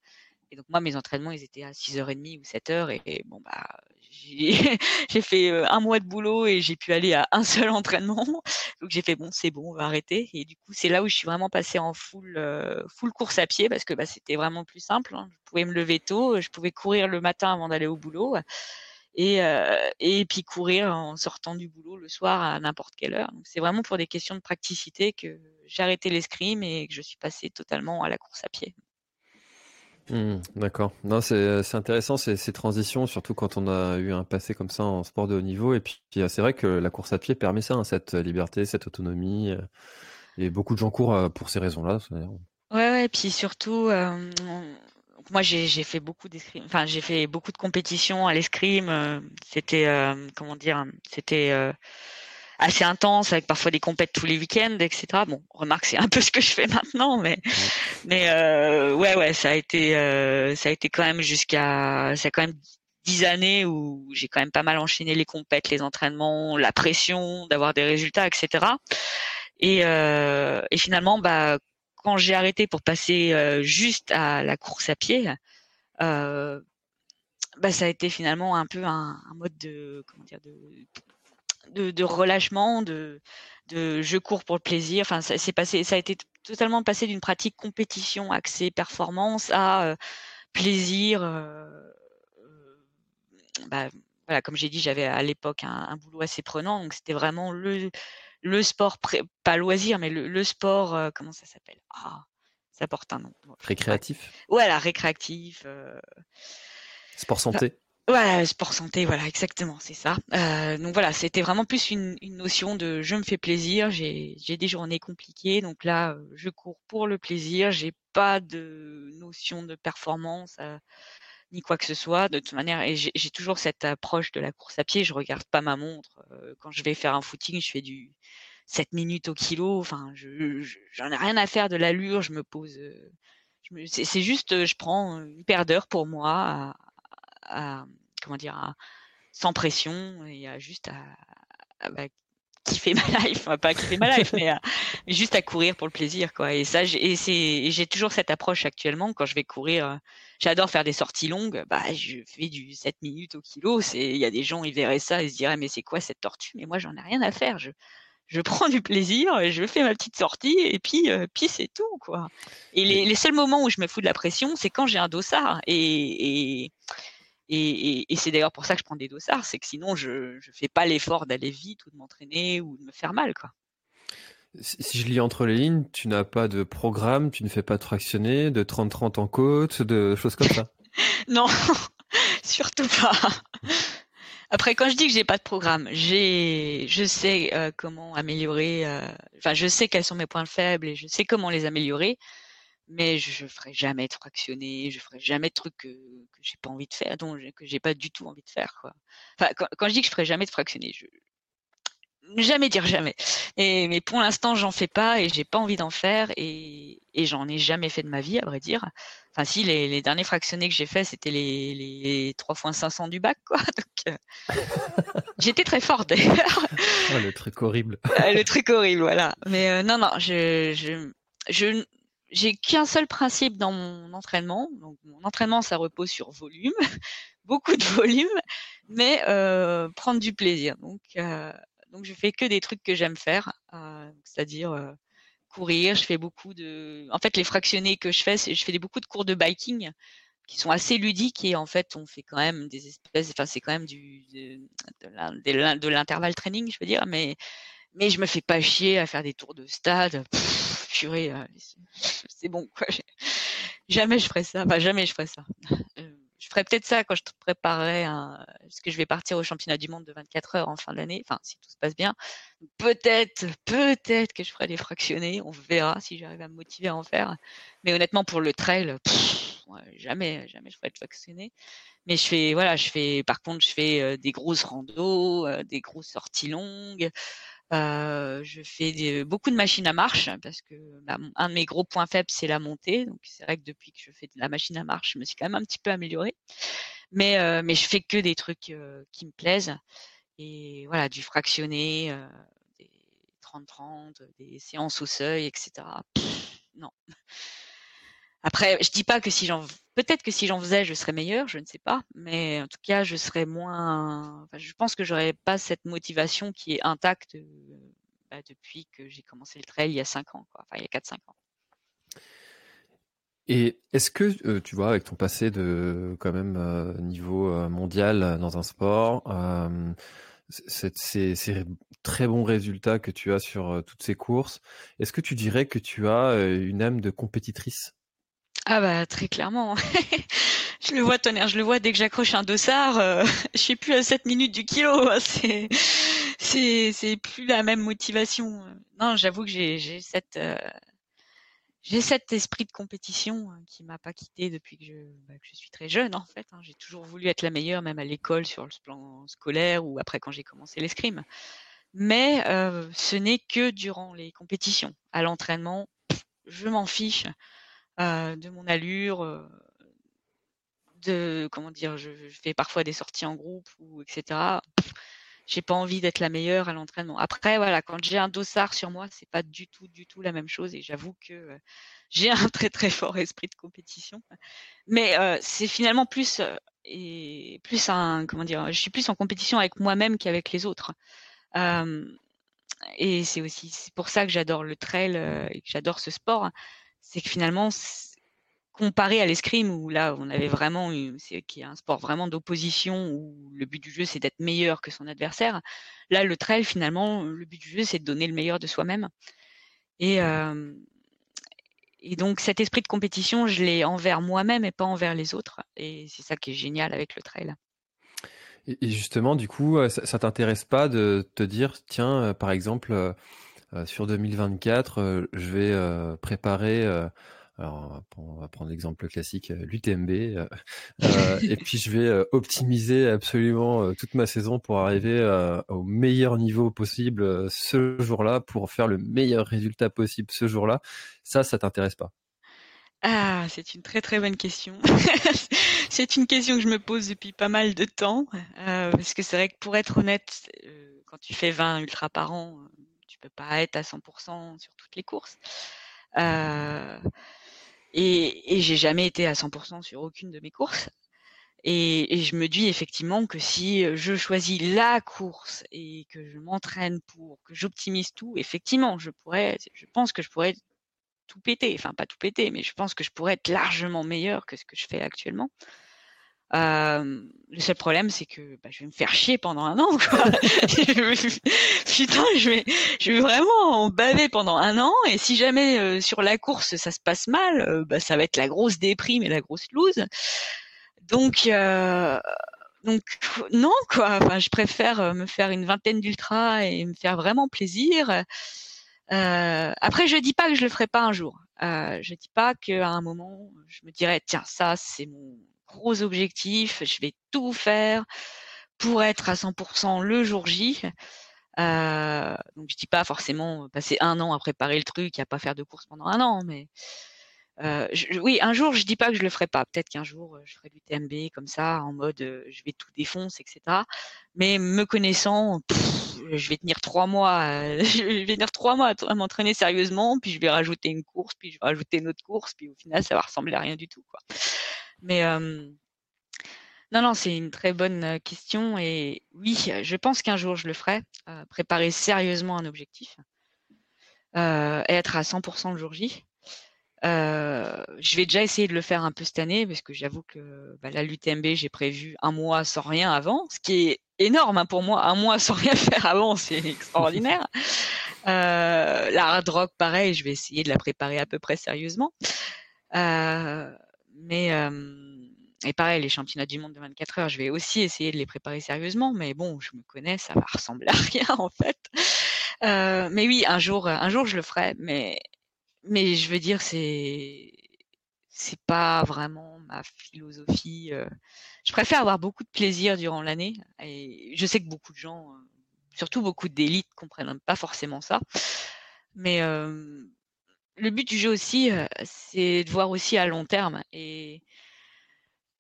Et donc moi, mes entraînements, ils étaient à 6h30 ou 7h. Et, bon, bah, j'ai fait un mois de boulot et j'ai pu aller à un seul entraînement. Donc j'ai fait bon, c'est bon, on va arrêter. Et du coup, c'est là où je suis vraiment passée en full, full course à pied parce que bah, c'était vraiment plus simple. Hein. Je pouvais me lever tôt, je pouvais courir le matin avant d'aller au boulot. Et, et puis courir en sortant du boulot le soir à n'importe quelle heure. Donc c'est vraiment pour des questions de praticité que j'ai arrêté l'escrime et que je suis passée totalement à la course à pied. Mmh, d'accord. Non, c'est intéressant ces, transitions, surtout quand on a eu un passé comme ça en sport de haut niveau. Et puis, c'est vrai que la course à pied permet ça, hein, cette liberté, cette autonomie. Euh, et beaucoup de gens courent euh, pour ces raisons-là. Ouais, ouais. Et puis surtout, euh, moi, j'ai fait beaucoup d'escrime. Enfin, j'ai fait beaucoup de compétitions à l'escrime. C'était, comment dire, c'était assez intense avec parfois des compètes tous les week-ends, etc. Bon, remarque, c'est un peu ce que je fais maintenant, mais mais euh, ouais, ouais, ça a été euh, ça a été quand même jusqu'à ça a quand même dix années où j'ai quand même pas mal enchaîné les compètes, les entraînements, la pression d'avoir des résultats, etc. Et, euh, et finalement, bah quand j'ai arrêté pour passer euh, juste à la course à pied, euh, bah, ça a été finalement un peu un, un mode de comment dire de de, relâchement, de, de je cours pour le plaisir. Enfin, ça passé, ça a été totalement passé d'une pratique compétition axée performance à euh, plaisir. Euh, euh, bah, voilà, comme j'ai dit, j'avais à l'époque un, boulot assez prenant, donc c'était vraiment le le sport, pas loisir, mais le, sport, comment ça s'appelle? Ah, ça porte un nom. Récréatif? Voilà, récréatif. Sport santé? Voilà, sport santé, voilà, exactement, c'est ça. Euh, donc voilà, c'était vraiment plus une, notion de je me fais plaisir, j'ai des journées compliquées, donc là, euh, je cours pour le plaisir, j'ai pas de notion de performance euh, ni quoi que ce soit. De toute manière, et j'ai toujours cette approche de la course à pied, je regarde pas ma montre. quand je vais faire un footing, je fais du 7 minutes au kilo, enfin, je j'en ai rien à faire de l'allure, je me pose. c'est juste, je prends une paire d'heures pour moi à, comment dire, sans pression et à juste à, bah, kiffer ma life, pas kiffer ma life, mais, juste à courir pour le plaisir, quoi. Et ça, j'ai, j'ai toujours cette approche actuellement quand je vais courir. Euh, j'adore faire des sorties longues. Bah, je fais du 7 minutes au kilo. C'est, il y a des gens, ils verraient ça, ils se diraient, mais c'est quoi cette tortue? Mais moi, j'en ai rien à faire. Je, je prends du plaisir, je fais ma petite sortie et puis, euh, puis c'est tout quoi. Et les, les, seuls moments où je me fous de la pression, c'est quand j'ai un dossard et, et et, c'est d'ailleurs pour ça que je prends des dossards, c'est que sinon je ne fais pas l'effort d'aller vite ou de m'entraîner ou de me faire mal. Quoi. Si je lis entre les lignes, tu n'as pas de programme, tu ne fais pas de fractionner, de 30-30 en côte, de choses comme ça Non, surtout pas. Après, quand je dis que j'ai pas de programme, j'ai, je sais euh, comment améliorer. Euh, enfin, je sais quels sont mes points faibles et je sais comment les améliorer mais je, ne ferai jamais de fractionner, je ferai jamais de trucs que, que j'ai pas envie de faire, dont que j'ai pas du tout envie de faire. Quoi. Enfin, quand, je dis que je ferai jamais de fractionner, je jamais dire jamais. Et, mais pour l'instant, j'en fais pas et j'ai pas envie d'en faire et, et j'en ai jamais fait de ma vie, à vrai dire. Enfin, si les, les derniers fractionnés que j'ai fait, c'était les, les 3 x 500 du bac, quoi. Donc, euh, j'étais très forte d'ailleurs. Oh, le truc horrible. le truc horrible, voilà. Mais euh, non, non, je, je, je, j'ai qu'un seul principe dans mon entraînement. Donc, mon entraînement, ça repose sur volume, beaucoup de volume, mais euh, prendre du plaisir. Donc, euh, donc, je fais que des trucs que j'aime faire, euh, c'est-à-dire euh, courir. Je fais beaucoup de. En fait, les fractionnés que je fais, je fais beaucoup de cours de biking qui sont assez ludiques et en fait, on fait quand même des espèces. Enfin, c'est quand même du de, de l'intervalle training, je veux dire, mais mais je me fais pas chier à faire des tours de stade purée, euh, c'est bon, quoi. Jamais je ferais ça. Jamais je ferais ça. Euh, je ferais peut-être ça quand je préparerai un, parce que je vais partir au championnat du monde de 24 heures en fin d'année. Enfin, si tout se passe bien. Peut-être, peut-être que je ferai des fractionnés. On verra si j'arrive à me motiver à en faire. Mais honnêtement, pour le trail, jamais, jamais je ferai de fractionnés. Mais je fais, voilà, je fais, par contre, je fais euh, des grosses randos, des grosses sorties longues. Euh, je fais beaucoup de machines à marche parce que bah, un de mes gros points faibles c'est la montée. Donc c'est vrai que depuis que je fais de la machine à marche, je me suis quand même un petit peu améliorée. Mais euh, mais je fais que des trucs euh, qui me plaisent et voilà du fractionné, des 30-30, des séances au seuil, etc. non. Après, je dis pas que si j'en, peut-être que si j'en faisais, je serais meilleur, je ne sais pas, mais en tout cas, je serais moins. Enfin, je pense que j'aurais pas cette motivation qui est intacte euh, bah, depuis que j'ai commencé le trail il y a 5 ans, quoi. enfin il y a 4-5 ans. Et est-ce que euh, tu vois, avec ton passé de quand même euh, niveau mondial dans un sport, ces, très bons résultats que tu as sur toutes ces courses, est-ce que tu dirais que tu as une âme de compétitrice? Ah bah très clairement. je le vois tonnerre, je le vois dès que j'accroche un dossard, euh, je suis plus à 7 minutes du kilo. C'est c'est c'est plus la même motivation. Non, j'avoue que j'ai j'ai euh, cet esprit de compétition hein, qui m'a pas quitté depuis que je, bah, suis très jeune en fait. Hein. J'ai toujours voulu être la meilleure, même à l'école sur le plan scolaire ou après quand j'ai commencé l'escrime. Mais euh, ce n'est que durant les compétitions. À l'entraînement, je m'en fiche. Euh, de mon allure, euh, de comment dire, je, fais parfois des sorties en groupe ou etc. J'ai pas envie d'être la meilleure à l'entraînement. Après, voilà, quand j'ai un dossard sur moi, c'est pas du tout, du tout la même chose. Et j'avoue que euh, j'ai un très très fort esprit de compétition. Mais c'est finalement plus et plus un comment dire, je suis plus en compétition avec moi-même qu'avec les autres. et c'est aussi pour ça que j'adore le trail et que j'adore ce sport c'est que finalement, comparé à l'escrime où là on avait vraiment c'est qui est un sport vraiment d'opposition où le but du jeu c'est d'être meilleur que son adversaire là le trail finalement le but du jeu c'est de donner le meilleur de soi-même. Et et donc cet esprit de compétition je l'ai envers moi-même et pas envers les autres. Et c'est ça qui est génial avec le trail. Et justement du coup ça, ça t'intéresse pas de te dire tiens euh, par exemple euh, sur 2024, euh, je vais euh, préparer alors, on va prendre l'exemple classique, l'UTMB. et puis, je vais optimiser absolument toute ma saison pour arriver au meilleur niveau possible ce jour-là, pour faire le meilleur résultat possible ce jour-là. Ça, ça t'intéresse pas? Ah, c'est une très très bonne question. c'est une question que je me pose depuis pas mal de temps, parce que c'est vrai que pour être honnête, quand tu fais 20 ultras par an, tu peux pas être à 100% sur toutes les courses. Euh, et, et j'ai jamais été à 100% sur aucune de mes courses. Et, je me dis effectivement que si je choisis la course et que je m'entraîne pour, que j'optimise tout, effectivement, je pourrais, je pense que je pourrais tout péter. Enfin, pas tout péter, mais je pense que je pourrais être largement meilleur que ce que je fais actuellement le seul problème, c'est que bah, je vais me faire chier pendant un an. Quoi. Putain, je vais, je vais vraiment en baver pendant un an. Et si jamais sur la course ça se passe mal, bah, ça va être la grosse déprime et la grosse loose. Donc, donc non quoi. Enfin, je préfère me faire une vingtaine d'ultras et me faire vraiment plaisir. après, je dis pas que je le ferai pas un jour. je dis pas qu'à un moment, je me dirais tiens ça c'est mon gros objectif, je vais tout faire pour être à 100% le jour J. Euh, donc je dis pas forcément passer un an à préparer le truc et à pas faire de course pendant un an, mais euh, oui, un jour je dis pas que je le ferai pas. Peut-être qu'un jour je ferai du TMB comme ça, en mode euh, je vais tout défoncer, etc. Mais me connaissant, je vais tenir trois mois, je vais tenir trois mois à m'entraîner sérieusement, puis je vais rajouter une course, puis je vais rajouter une autre course, puis au final ça va ressembler à rien du tout. Mais non, non, c'est une très bonne question. Et oui, je pense qu'un jour je le ferai. préparer sérieusement un objectif. Euh, être à 100% le jour J. je vais déjà essayer de le faire un peu cette année parce que j'avoue que bah, là l'UTMB j'ai prévu un mois sans rien avant, ce qui est énorme hein, pour moi. Un mois sans rien faire avant, c'est extraordinaire. Euh, la hard rock, pareil, je vais essayer de la préparer à peu près sérieusement. Euh, mais et pareil, les championnats du monde de 24 heures, je vais aussi essayer de les préparer sérieusement, mais bon, je me connais, ça va ressembler à rien en fait. Euh, mais oui, un jour, un jour, je le ferai, mais mais je veux dire, c'est c'est pas vraiment ma philosophie. Je préfère avoir beaucoup de plaisir durant l'année, et je sais que beaucoup de gens, surtout beaucoup d'élites, comprennent pas forcément ça, mais le but du jeu aussi, c'est de voir aussi à long terme. Et,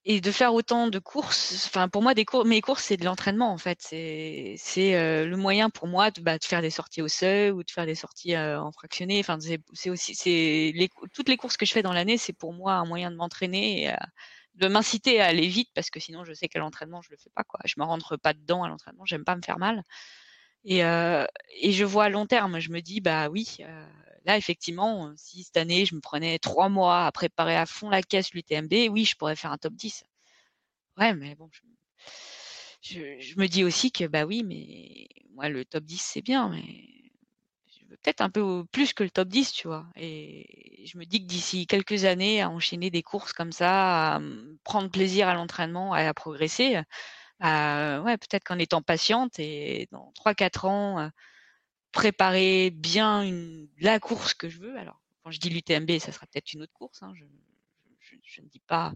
de faire autant de courses, enfin pour moi des cours, mes courses c'est de l'entraînement en fait, c'est euh, le moyen pour moi de, bah, de faire des sorties au seuil ou de faire des sorties euh, en fractionné. Enfin c'est aussi toutes les courses que je fais dans l'année, c'est pour moi un moyen de m'entraîner et de m'inciter à aller vite parce que sinon je sais qu'à l'entraînement je le fais pas quoi. Je me rentre pas dedans à l'entraînement, j'aime pas me faire mal. Et, euh, et je vois à long terme, je me dis bah oui, Là, effectivement, si cette année, je me prenais trois mois à préparer à fond la caisse l'UTMB, oui, je pourrais faire un top 10. Ouais, mais bon, je, me dis aussi que, bah oui, mais moi, le top 10, c'est bien, mais peut-être un peu plus que le top 10, tu vois. Et je me dis que d'ici quelques années, à enchaîner des courses comme ça, à prendre plaisir à l'entraînement, à, progresser, bah, ouais, peut-être qu'en étant patiente et dans 3-4 ans, préparer bien la course que je veux. Alors, quand je dis l'UTMB, ça sera peut-être une autre course. Hein, je, je, ne dis pas.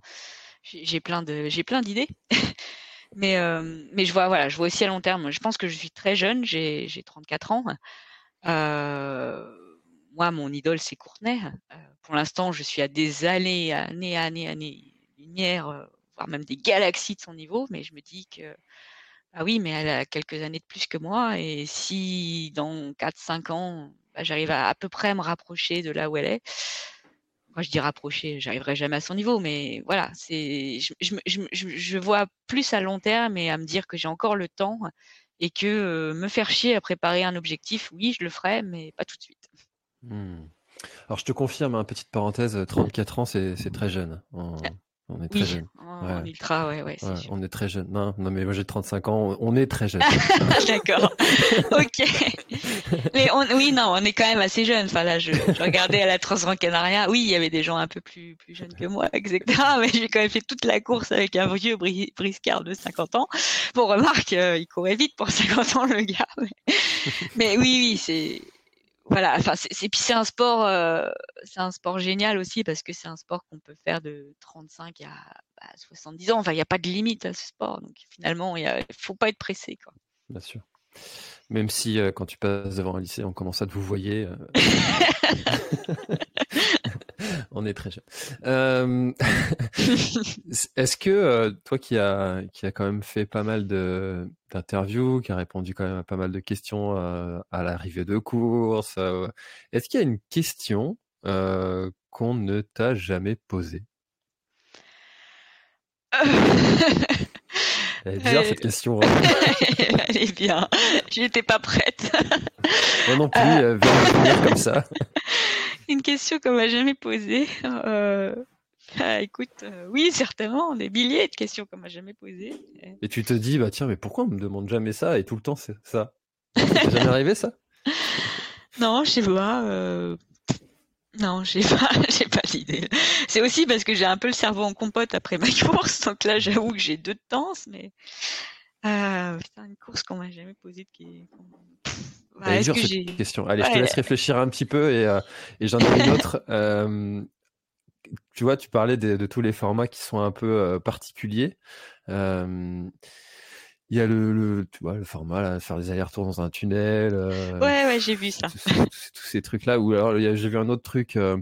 J'ai plein de, j'ai plein d'idées. mais, euh, mais je vois, voilà, je vois aussi à long terme. Je pense que je suis très jeune. J'ai 34 ans. Euh, moi, mon idole, c'est Courtenay. Euh, pour l'instant, je suis à des années, années, années, années lumière, voire même des galaxies de son niveau. Mais je me dis que ah oui, mais elle a quelques années de plus que moi et si dans 4-5 ans, bah, j'arrive à à peu près à me rapprocher de là où elle est, moi je dis rapprocher, j'arriverai jamais à son niveau, mais voilà, c'est je je vois plus à long terme et à me dire que j'ai encore le temps et que, me faire chier à préparer un objectif, oui, je le ferai, mais pas tout de suite. Mmh. Alors je te confirme, hein, petite parenthèse, 34 ans, c'est très jeune. On est très jeune. Ultra, ouais, ouais, On est très jeune. Non, non, mais moi j'ai 35 ans. On est très jeune. D'accord. ok. Mais oui, non, on est quand même assez jeune. Enfin là, je, regardais à la Transgran Canaria. Oui, il y avait des gens un peu plus plus jeunes que moi, etc. Mais j'ai quand même fait toute la course avec un vieux briscard de 50 ans. Bon, remarque, euh, il courait vite pour 50 ans le gars. mais oui, oui, c'est voilà, enfin c'est puis c'est un sport, euh, c'est un sport génial aussi parce que c'est un sport qu'on peut faire de 35 à 70 bah, ans. Enfin, il n'y a pas de limite à ce sport, donc finalement, il ne faut pas être pressé, quoi. Bien sûr. Même si euh, quand tu passes devant un lycée, on commence à te vous voyer. Euh. on est très jeune. Euh, est-ce que toi qui as qui a quand même fait pas mal d'interviews, qui a répondu quand même à pas mal de questions à l'arrivée de course, est-ce qu'il y a une question qu'on ne t'a jamais posée? Elle est bizarre cette question. Hein. Elle est bien. J'étais pas prête. Moi non plus, euh... venir comme ça. Une question qu'on m'a jamais posée. Euh... Ah, écoute, euh, oui, certainement, des milliers de questions qu'on m'a jamais posées. Et tu te dis, bah tiens, mais pourquoi on me demande jamais ça et tout le temps c'est ça? C'est jamais arrivé ça? Non, je sais pas. Euh, non, j'ai pas, j'ai pas l'idée. C'est aussi parce que j'ai un peu le cerveau en compote après ma course, donc là j'avoue que j'ai deux de temps, mais euh, c'est une course qu'on m'a jamais posée de questions. Bah, est cette question. Allez, je te laisse réfléchir un petit peu et, euh, et j'en ai une autre. Euh, tu vois, tu parlais de, de, tous les formats qui sont un peu euh, particuliers. Il y a le, tu vois, le format, là, faire des allers-retours dans un tunnel. Euh, ouais, ouais, j'ai vu ça. Tous, ces trucs-là. Ou alors, j'ai vu un autre truc. Euh,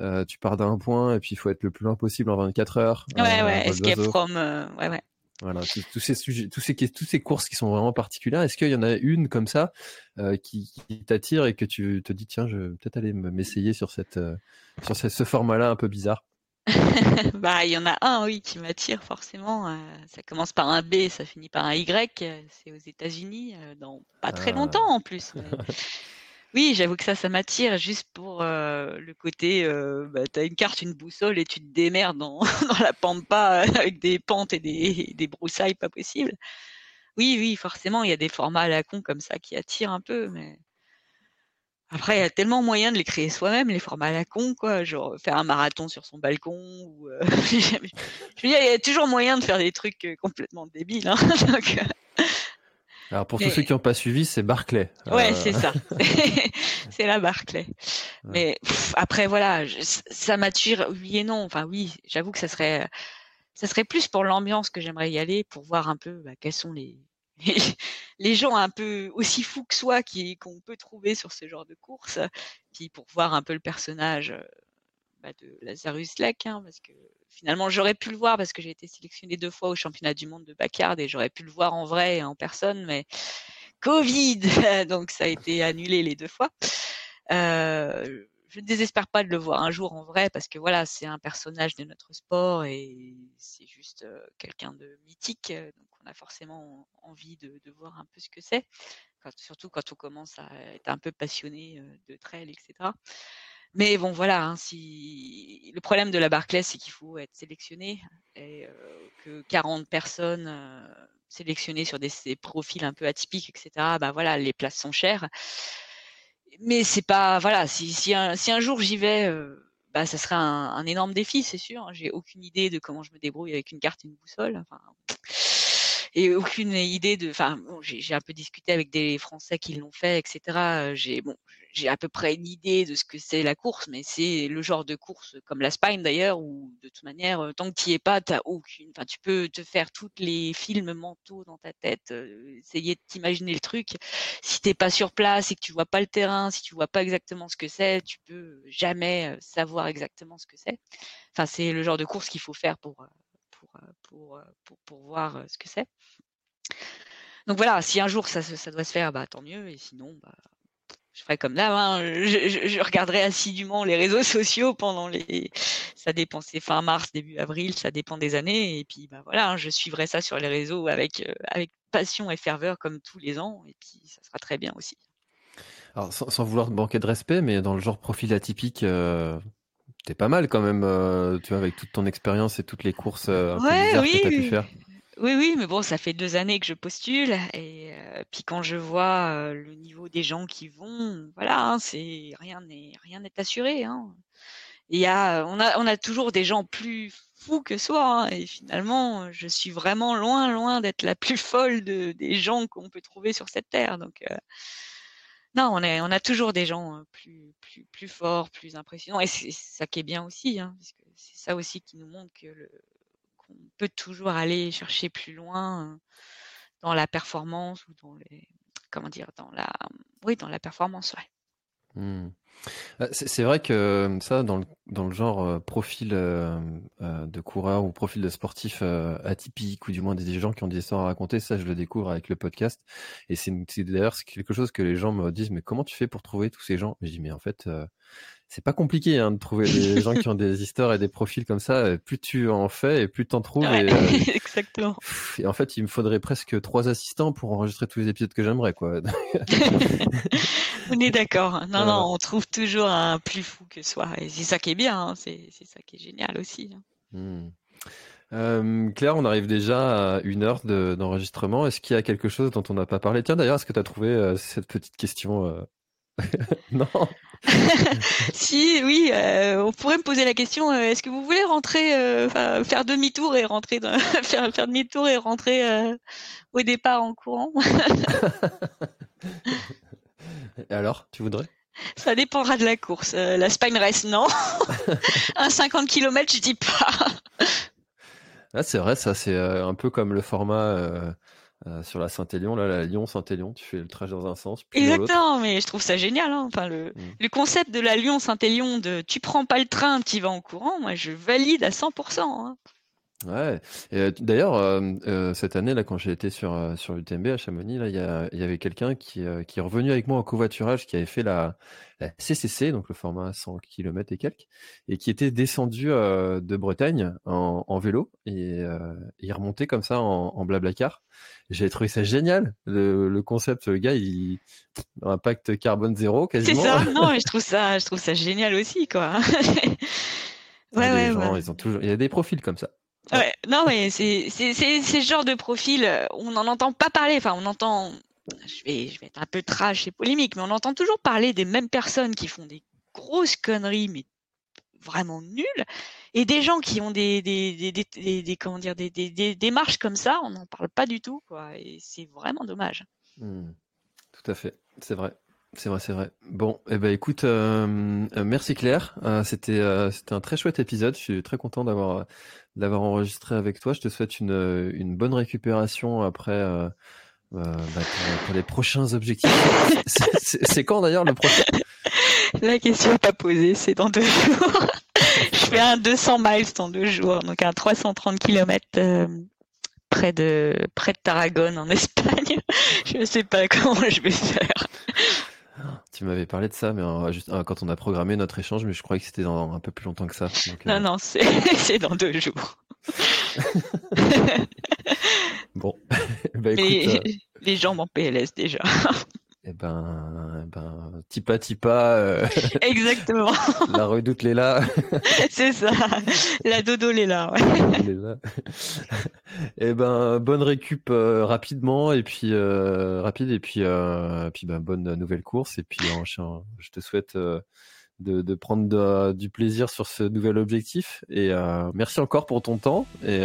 euh, tu pars d'un point et puis il faut être le plus loin possible en 24 heures. Ouais, ouais. Escape from. ouais, ouais. Voilà, tous ces sujets, tous ces, toutes ces courses qui sont vraiment particulières. Est-ce qu'il y en a une comme ça qui, qui t'attire et que tu te dis tiens, je vais peut-être aller m'essayer sur cette, sur ce format-là un peu bizarre? bah, il y en a un, oui, qui m'attire forcément. Euh, ça commence par un B, ça finit par un Y. Euh, c'est aux États-Unis, euh, dans pas très ah. longtemps en plus. oui, j'avoue que ça, ça m'attire juste pour le côté. bah, t'as une carte, une boussole et tu te démerdes dans, dans la pampa avec des pentes et des, des broussailles pas possibles. Oui, oui, forcément, il y a des formats à la con comme ça qui attirent un peu, mais après, il y a tellement moyen de les créer soi-même, les formats à la con, quoi. Genre faire un marathon sur son balcon. Ou, euh, je veux dire, il y a toujours moyen de faire des trucs euh, complètement débiles. Hein, euh. Alors pour tous ceux qui n'ont pas suivi, c'est Barclay. Ouais, c'est ça. c'est la Barclay. Mais après, voilà, ça m'attire, oui et non. Enfin oui, j'avoue que ça serait, ça serait plus pour l'ambiance que j'aimerais y aller, pour voir un peu bah, quels sont les, les gens un peu aussi fous que soi qu'on peut trouver sur ce genre de course, puis pour voir un peu le personnage bah, de Lazarus Lake, hein, parce que finalement, j'aurais pu le voir parce que j'ai été sélectionnée deux fois au championnat du monde de backyard et j'aurais pu le voir en vrai et en personne, mais Covid, donc ça a été annulé les deux fois. Euh, je ne désespère pas de le voir un jour en vrai parce que voilà, c'est un personnage de notre sport et c'est juste euh, quelqu'un de mythique. Donc on a forcément envie de, voir un peu ce que c'est, surtout quand on commence à être un peu passionné de trail, etc. Mais bon, voilà, hein, si le problème de la Barclays, c'est qu'il faut être sélectionné et que 40 personnes sélectionnées sur des, profils un peu atypiques, etc. Bah voilà, les places sont chères. Mais c'est pas, voilà, si, un, jour j'y vais, bah ça serait un, énorme défi, c'est sûr. Hein. J'ai aucune idée de comment je me débrouille avec une carte et une boussole. Et aucune idée de. Enfin, bon, j'ai un peu discuté avec des Français qui l'ont fait, etc. J'ai bon, j'ai à peu près une idée de ce que c'est la course, mais c'est le genre de course comme la Spine d'ailleurs, où de toute manière, tant que tu n'y es pas, t'as aucune. Enfin, tu peux te faire tous les films mentaux dans ta tête, essayer de t'imaginer le truc. Si t'es pas sur place et que tu vois pas le terrain, si tu vois pas exactement ce que c'est, tu peux jamais savoir exactement ce que c'est. Enfin, c'est le genre de course qu'il faut faire pour euh, pour, euh, pour, pour, voir euh, ce que c'est. Donc voilà, si un jour ça, ça, doit se faire, bah, tant mieux. Et sinon, bah, je ferai comme là. Hein, je, regarderai assidûment les réseaux sociaux pendant les. Ça dépend, c'est fin mars, début avril, ça dépend des années. Et puis bah, voilà, hein, je suivrai ça sur les réseaux avec, avec passion et ferveur comme tous les ans. Et puis ça sera très bien aussi. Alors, sans, sans vouloir manquer de respect, mais dans le genre profil atypique, euh, T'es pas mal quand même, euh, tu vois, avec toute ton expérience et toutes les courses euh, un ouais, peu oui, que tu as pu faire. Oui, oui, mais bon, ça fait deux années que je postule. Et euh, puis quand je vois euh, le niveau des gens qui vont, voilà, hein, c'est rien n'est rien n'est assuré. Hein. Il y a, on a, on a toujours des gens plus fous que soi. Hein, et finalement, je suis vraiment loin, loin d'être la plus folle de, des gens qu'on peut trouver sur cette terre. Donc non, on, est, on a toujours des gens plus, plus, plus forts, plus impressionnants. Et c'est ça qui est bien aussi, hein, parce que c'est ça aussi qui nous montre que le, qu'on peut toujours aller chercher plus loin dans la performance ou dans les, comment dire, dans la, oui, dans la performance. Mmh. Euh, c'est vrai que euh, ça, dans le, dans le genre euh, profil de coureur ou profil de sportif atypique, ou du moins des gens qui ont des histoires à raconter, ça, je le découvre avec le podcast. Et c'est d'ailleurs quelque chose que les gens me disent, mais comment tu fais pour trouver tous ces gens? Je dis, mais en fait, c'est pas compliqué hein, de trouver des gens qui ont des histoires et des profils comme ça. Plus tu en fais et plus tu en trouves. et, exactement. Et en fait, il me faudrait presque trois assistants pour enregistrer tous les épisodes que j'aimerais, quoi. on est d'accord. Non, non, on trouve toujours un plus fou que soi. Et c'est ça qui est bien. Hein. C'est ça qui est génial aussi. Hein. Hmm. Euh, Claire, on arrive déjà à une heure d'enregistrement. est-ce qu'il y a quelque chose dont on n'a pas parlé? Tiens, d'ailleurs, est-ce que tu as trouvé euh, cette petite question euh, Non si, oui, euh, on pourrait me poser la question euh, est-ce que vous voulez rentrer, euh, faire demi-tour et rentrer, dans, faire, faire demi-tour et rentrer au départ en courant? Et alors, tu voudrais? Ça dépendra de la course. la Spine Race, non? un 50 km, je dis pas. Ah, c'est vrai, ça, c'est un peu comme le format euh, sur la Saint-Élion, là, la Lyon-Saint-Élion, tu fais le trajet dans un sens. Puis Exactement, mais je trouve ça génial. Hein. Enfin, le, mm. le, concept de la Lyon-Saint-Élion, de tu prends pas le train, tu vas en courant, moi je valide à 100%. Hein. Ouais. Et d'ailleurs, euh, euh, cette année là, quand j'ai été sur euh, sur l'UTMB à Chamonix, là, il y, a, il y avait quelqu'un qui qui est revenu avec moi en covoiturage, qui avait fait la, la CCC, donc le format 100 km et quelques, et qui était descendu de Bretagne en, en vélo et il remontait comme ça en, en blablacar. J'avais trouvé ça génial, le, le concept. Le gars, il impact carbone zéro quasiment. C'est ça. Non, mais je trouve ça, je trouve ça génial aussi, quoi. ouais, ouais, ouais. Ils ont toujours, il y a des profils comme ça. Ouais, non, mais c'est ce genre de profil, euh, on n'en entend pas parler. Enfin, on entend, je vais, je vais être un peu trash et polémique, mais on entend toujours parler des mêmes personnes qui font des grosses conneries, mais vraiment nulles, et des gens qui ont des, des, des, des, comment dire, des, des, démarches comme ça, on n'en parle pas du tout, quoi. Et c'est vraiment dommage. Mmh. Tout à fait, c'est vrai. C'est vrai, c'est vrai. Bon, eh ben écoute, euh, euh, merci Claire. Euh, c'était c'était un très chouette épisode. Je suis très content d'avoir d'avoir enregistré avec toi. Je te souhaite une une bonne récupération après bah, pour, les prochains objectifs. c'est quand d'ailleurs le prochain? La question pas posée, c'est dans deux jours. je fais un 200 miles en deux jours, donc un 330 km près de près de Tarragone en Espagne. je ne sais pas comment je vais faire. Tu m'avais parlé de ça, mais juste quand on a programmé notre échange, mais je croyais que c'était dans un peu plus longtemps que ça. non, non, c'est dans deux jours. bon, bah, écoute, les, les jambes en PLS déjà. Eh ben, eh ben, tipa tipa. Euh, Exactement. la redoute l'est là. C'est ça. La dodo l'est là. Ouais. Eh ben, bonne récup euh, rapidement et puis euh, rapide et puis puis ben bonne nouvelle course et puis je te souhaite de, de, prendre du plaisir sur ce nouvel objectif et merci encore pour ton temps et.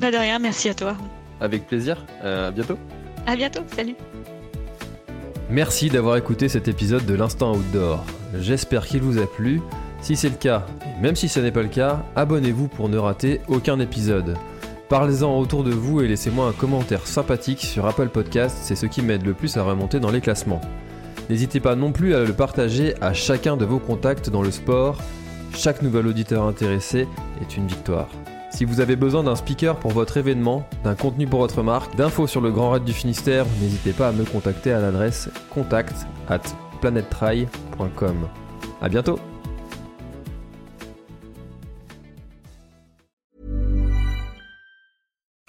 Pas de rien, merci à toi. Avec plaisir. à bientôt. À bientôt. Salut. Merci d'avoir écouté cet épisode de l'Instant Outdoor. J'espère qu'il vous a plu. Si c'est le cas, et même si ce n'est pas le cas, abonnez-vous pour ne rater aucun épisode. Parlez-en autour de vous et laissez-moi un commentaire sympathique sur Apple Podcast, c'est ce qui m'aide le plus à remonter dans les classements. N'hésitez pas non plus à le partager à chacun de vos contacts dans le sport. Chaque nouvel auditeur intéressé est une victoire. Si vous avez besoin d'un speaker pour votre événement, d'un contenu pour votre marque, d'infos sur le Grand Raid du Finistère, n'hésitez pas à me contacter à l'adresse contact at planettry.com. A bientôt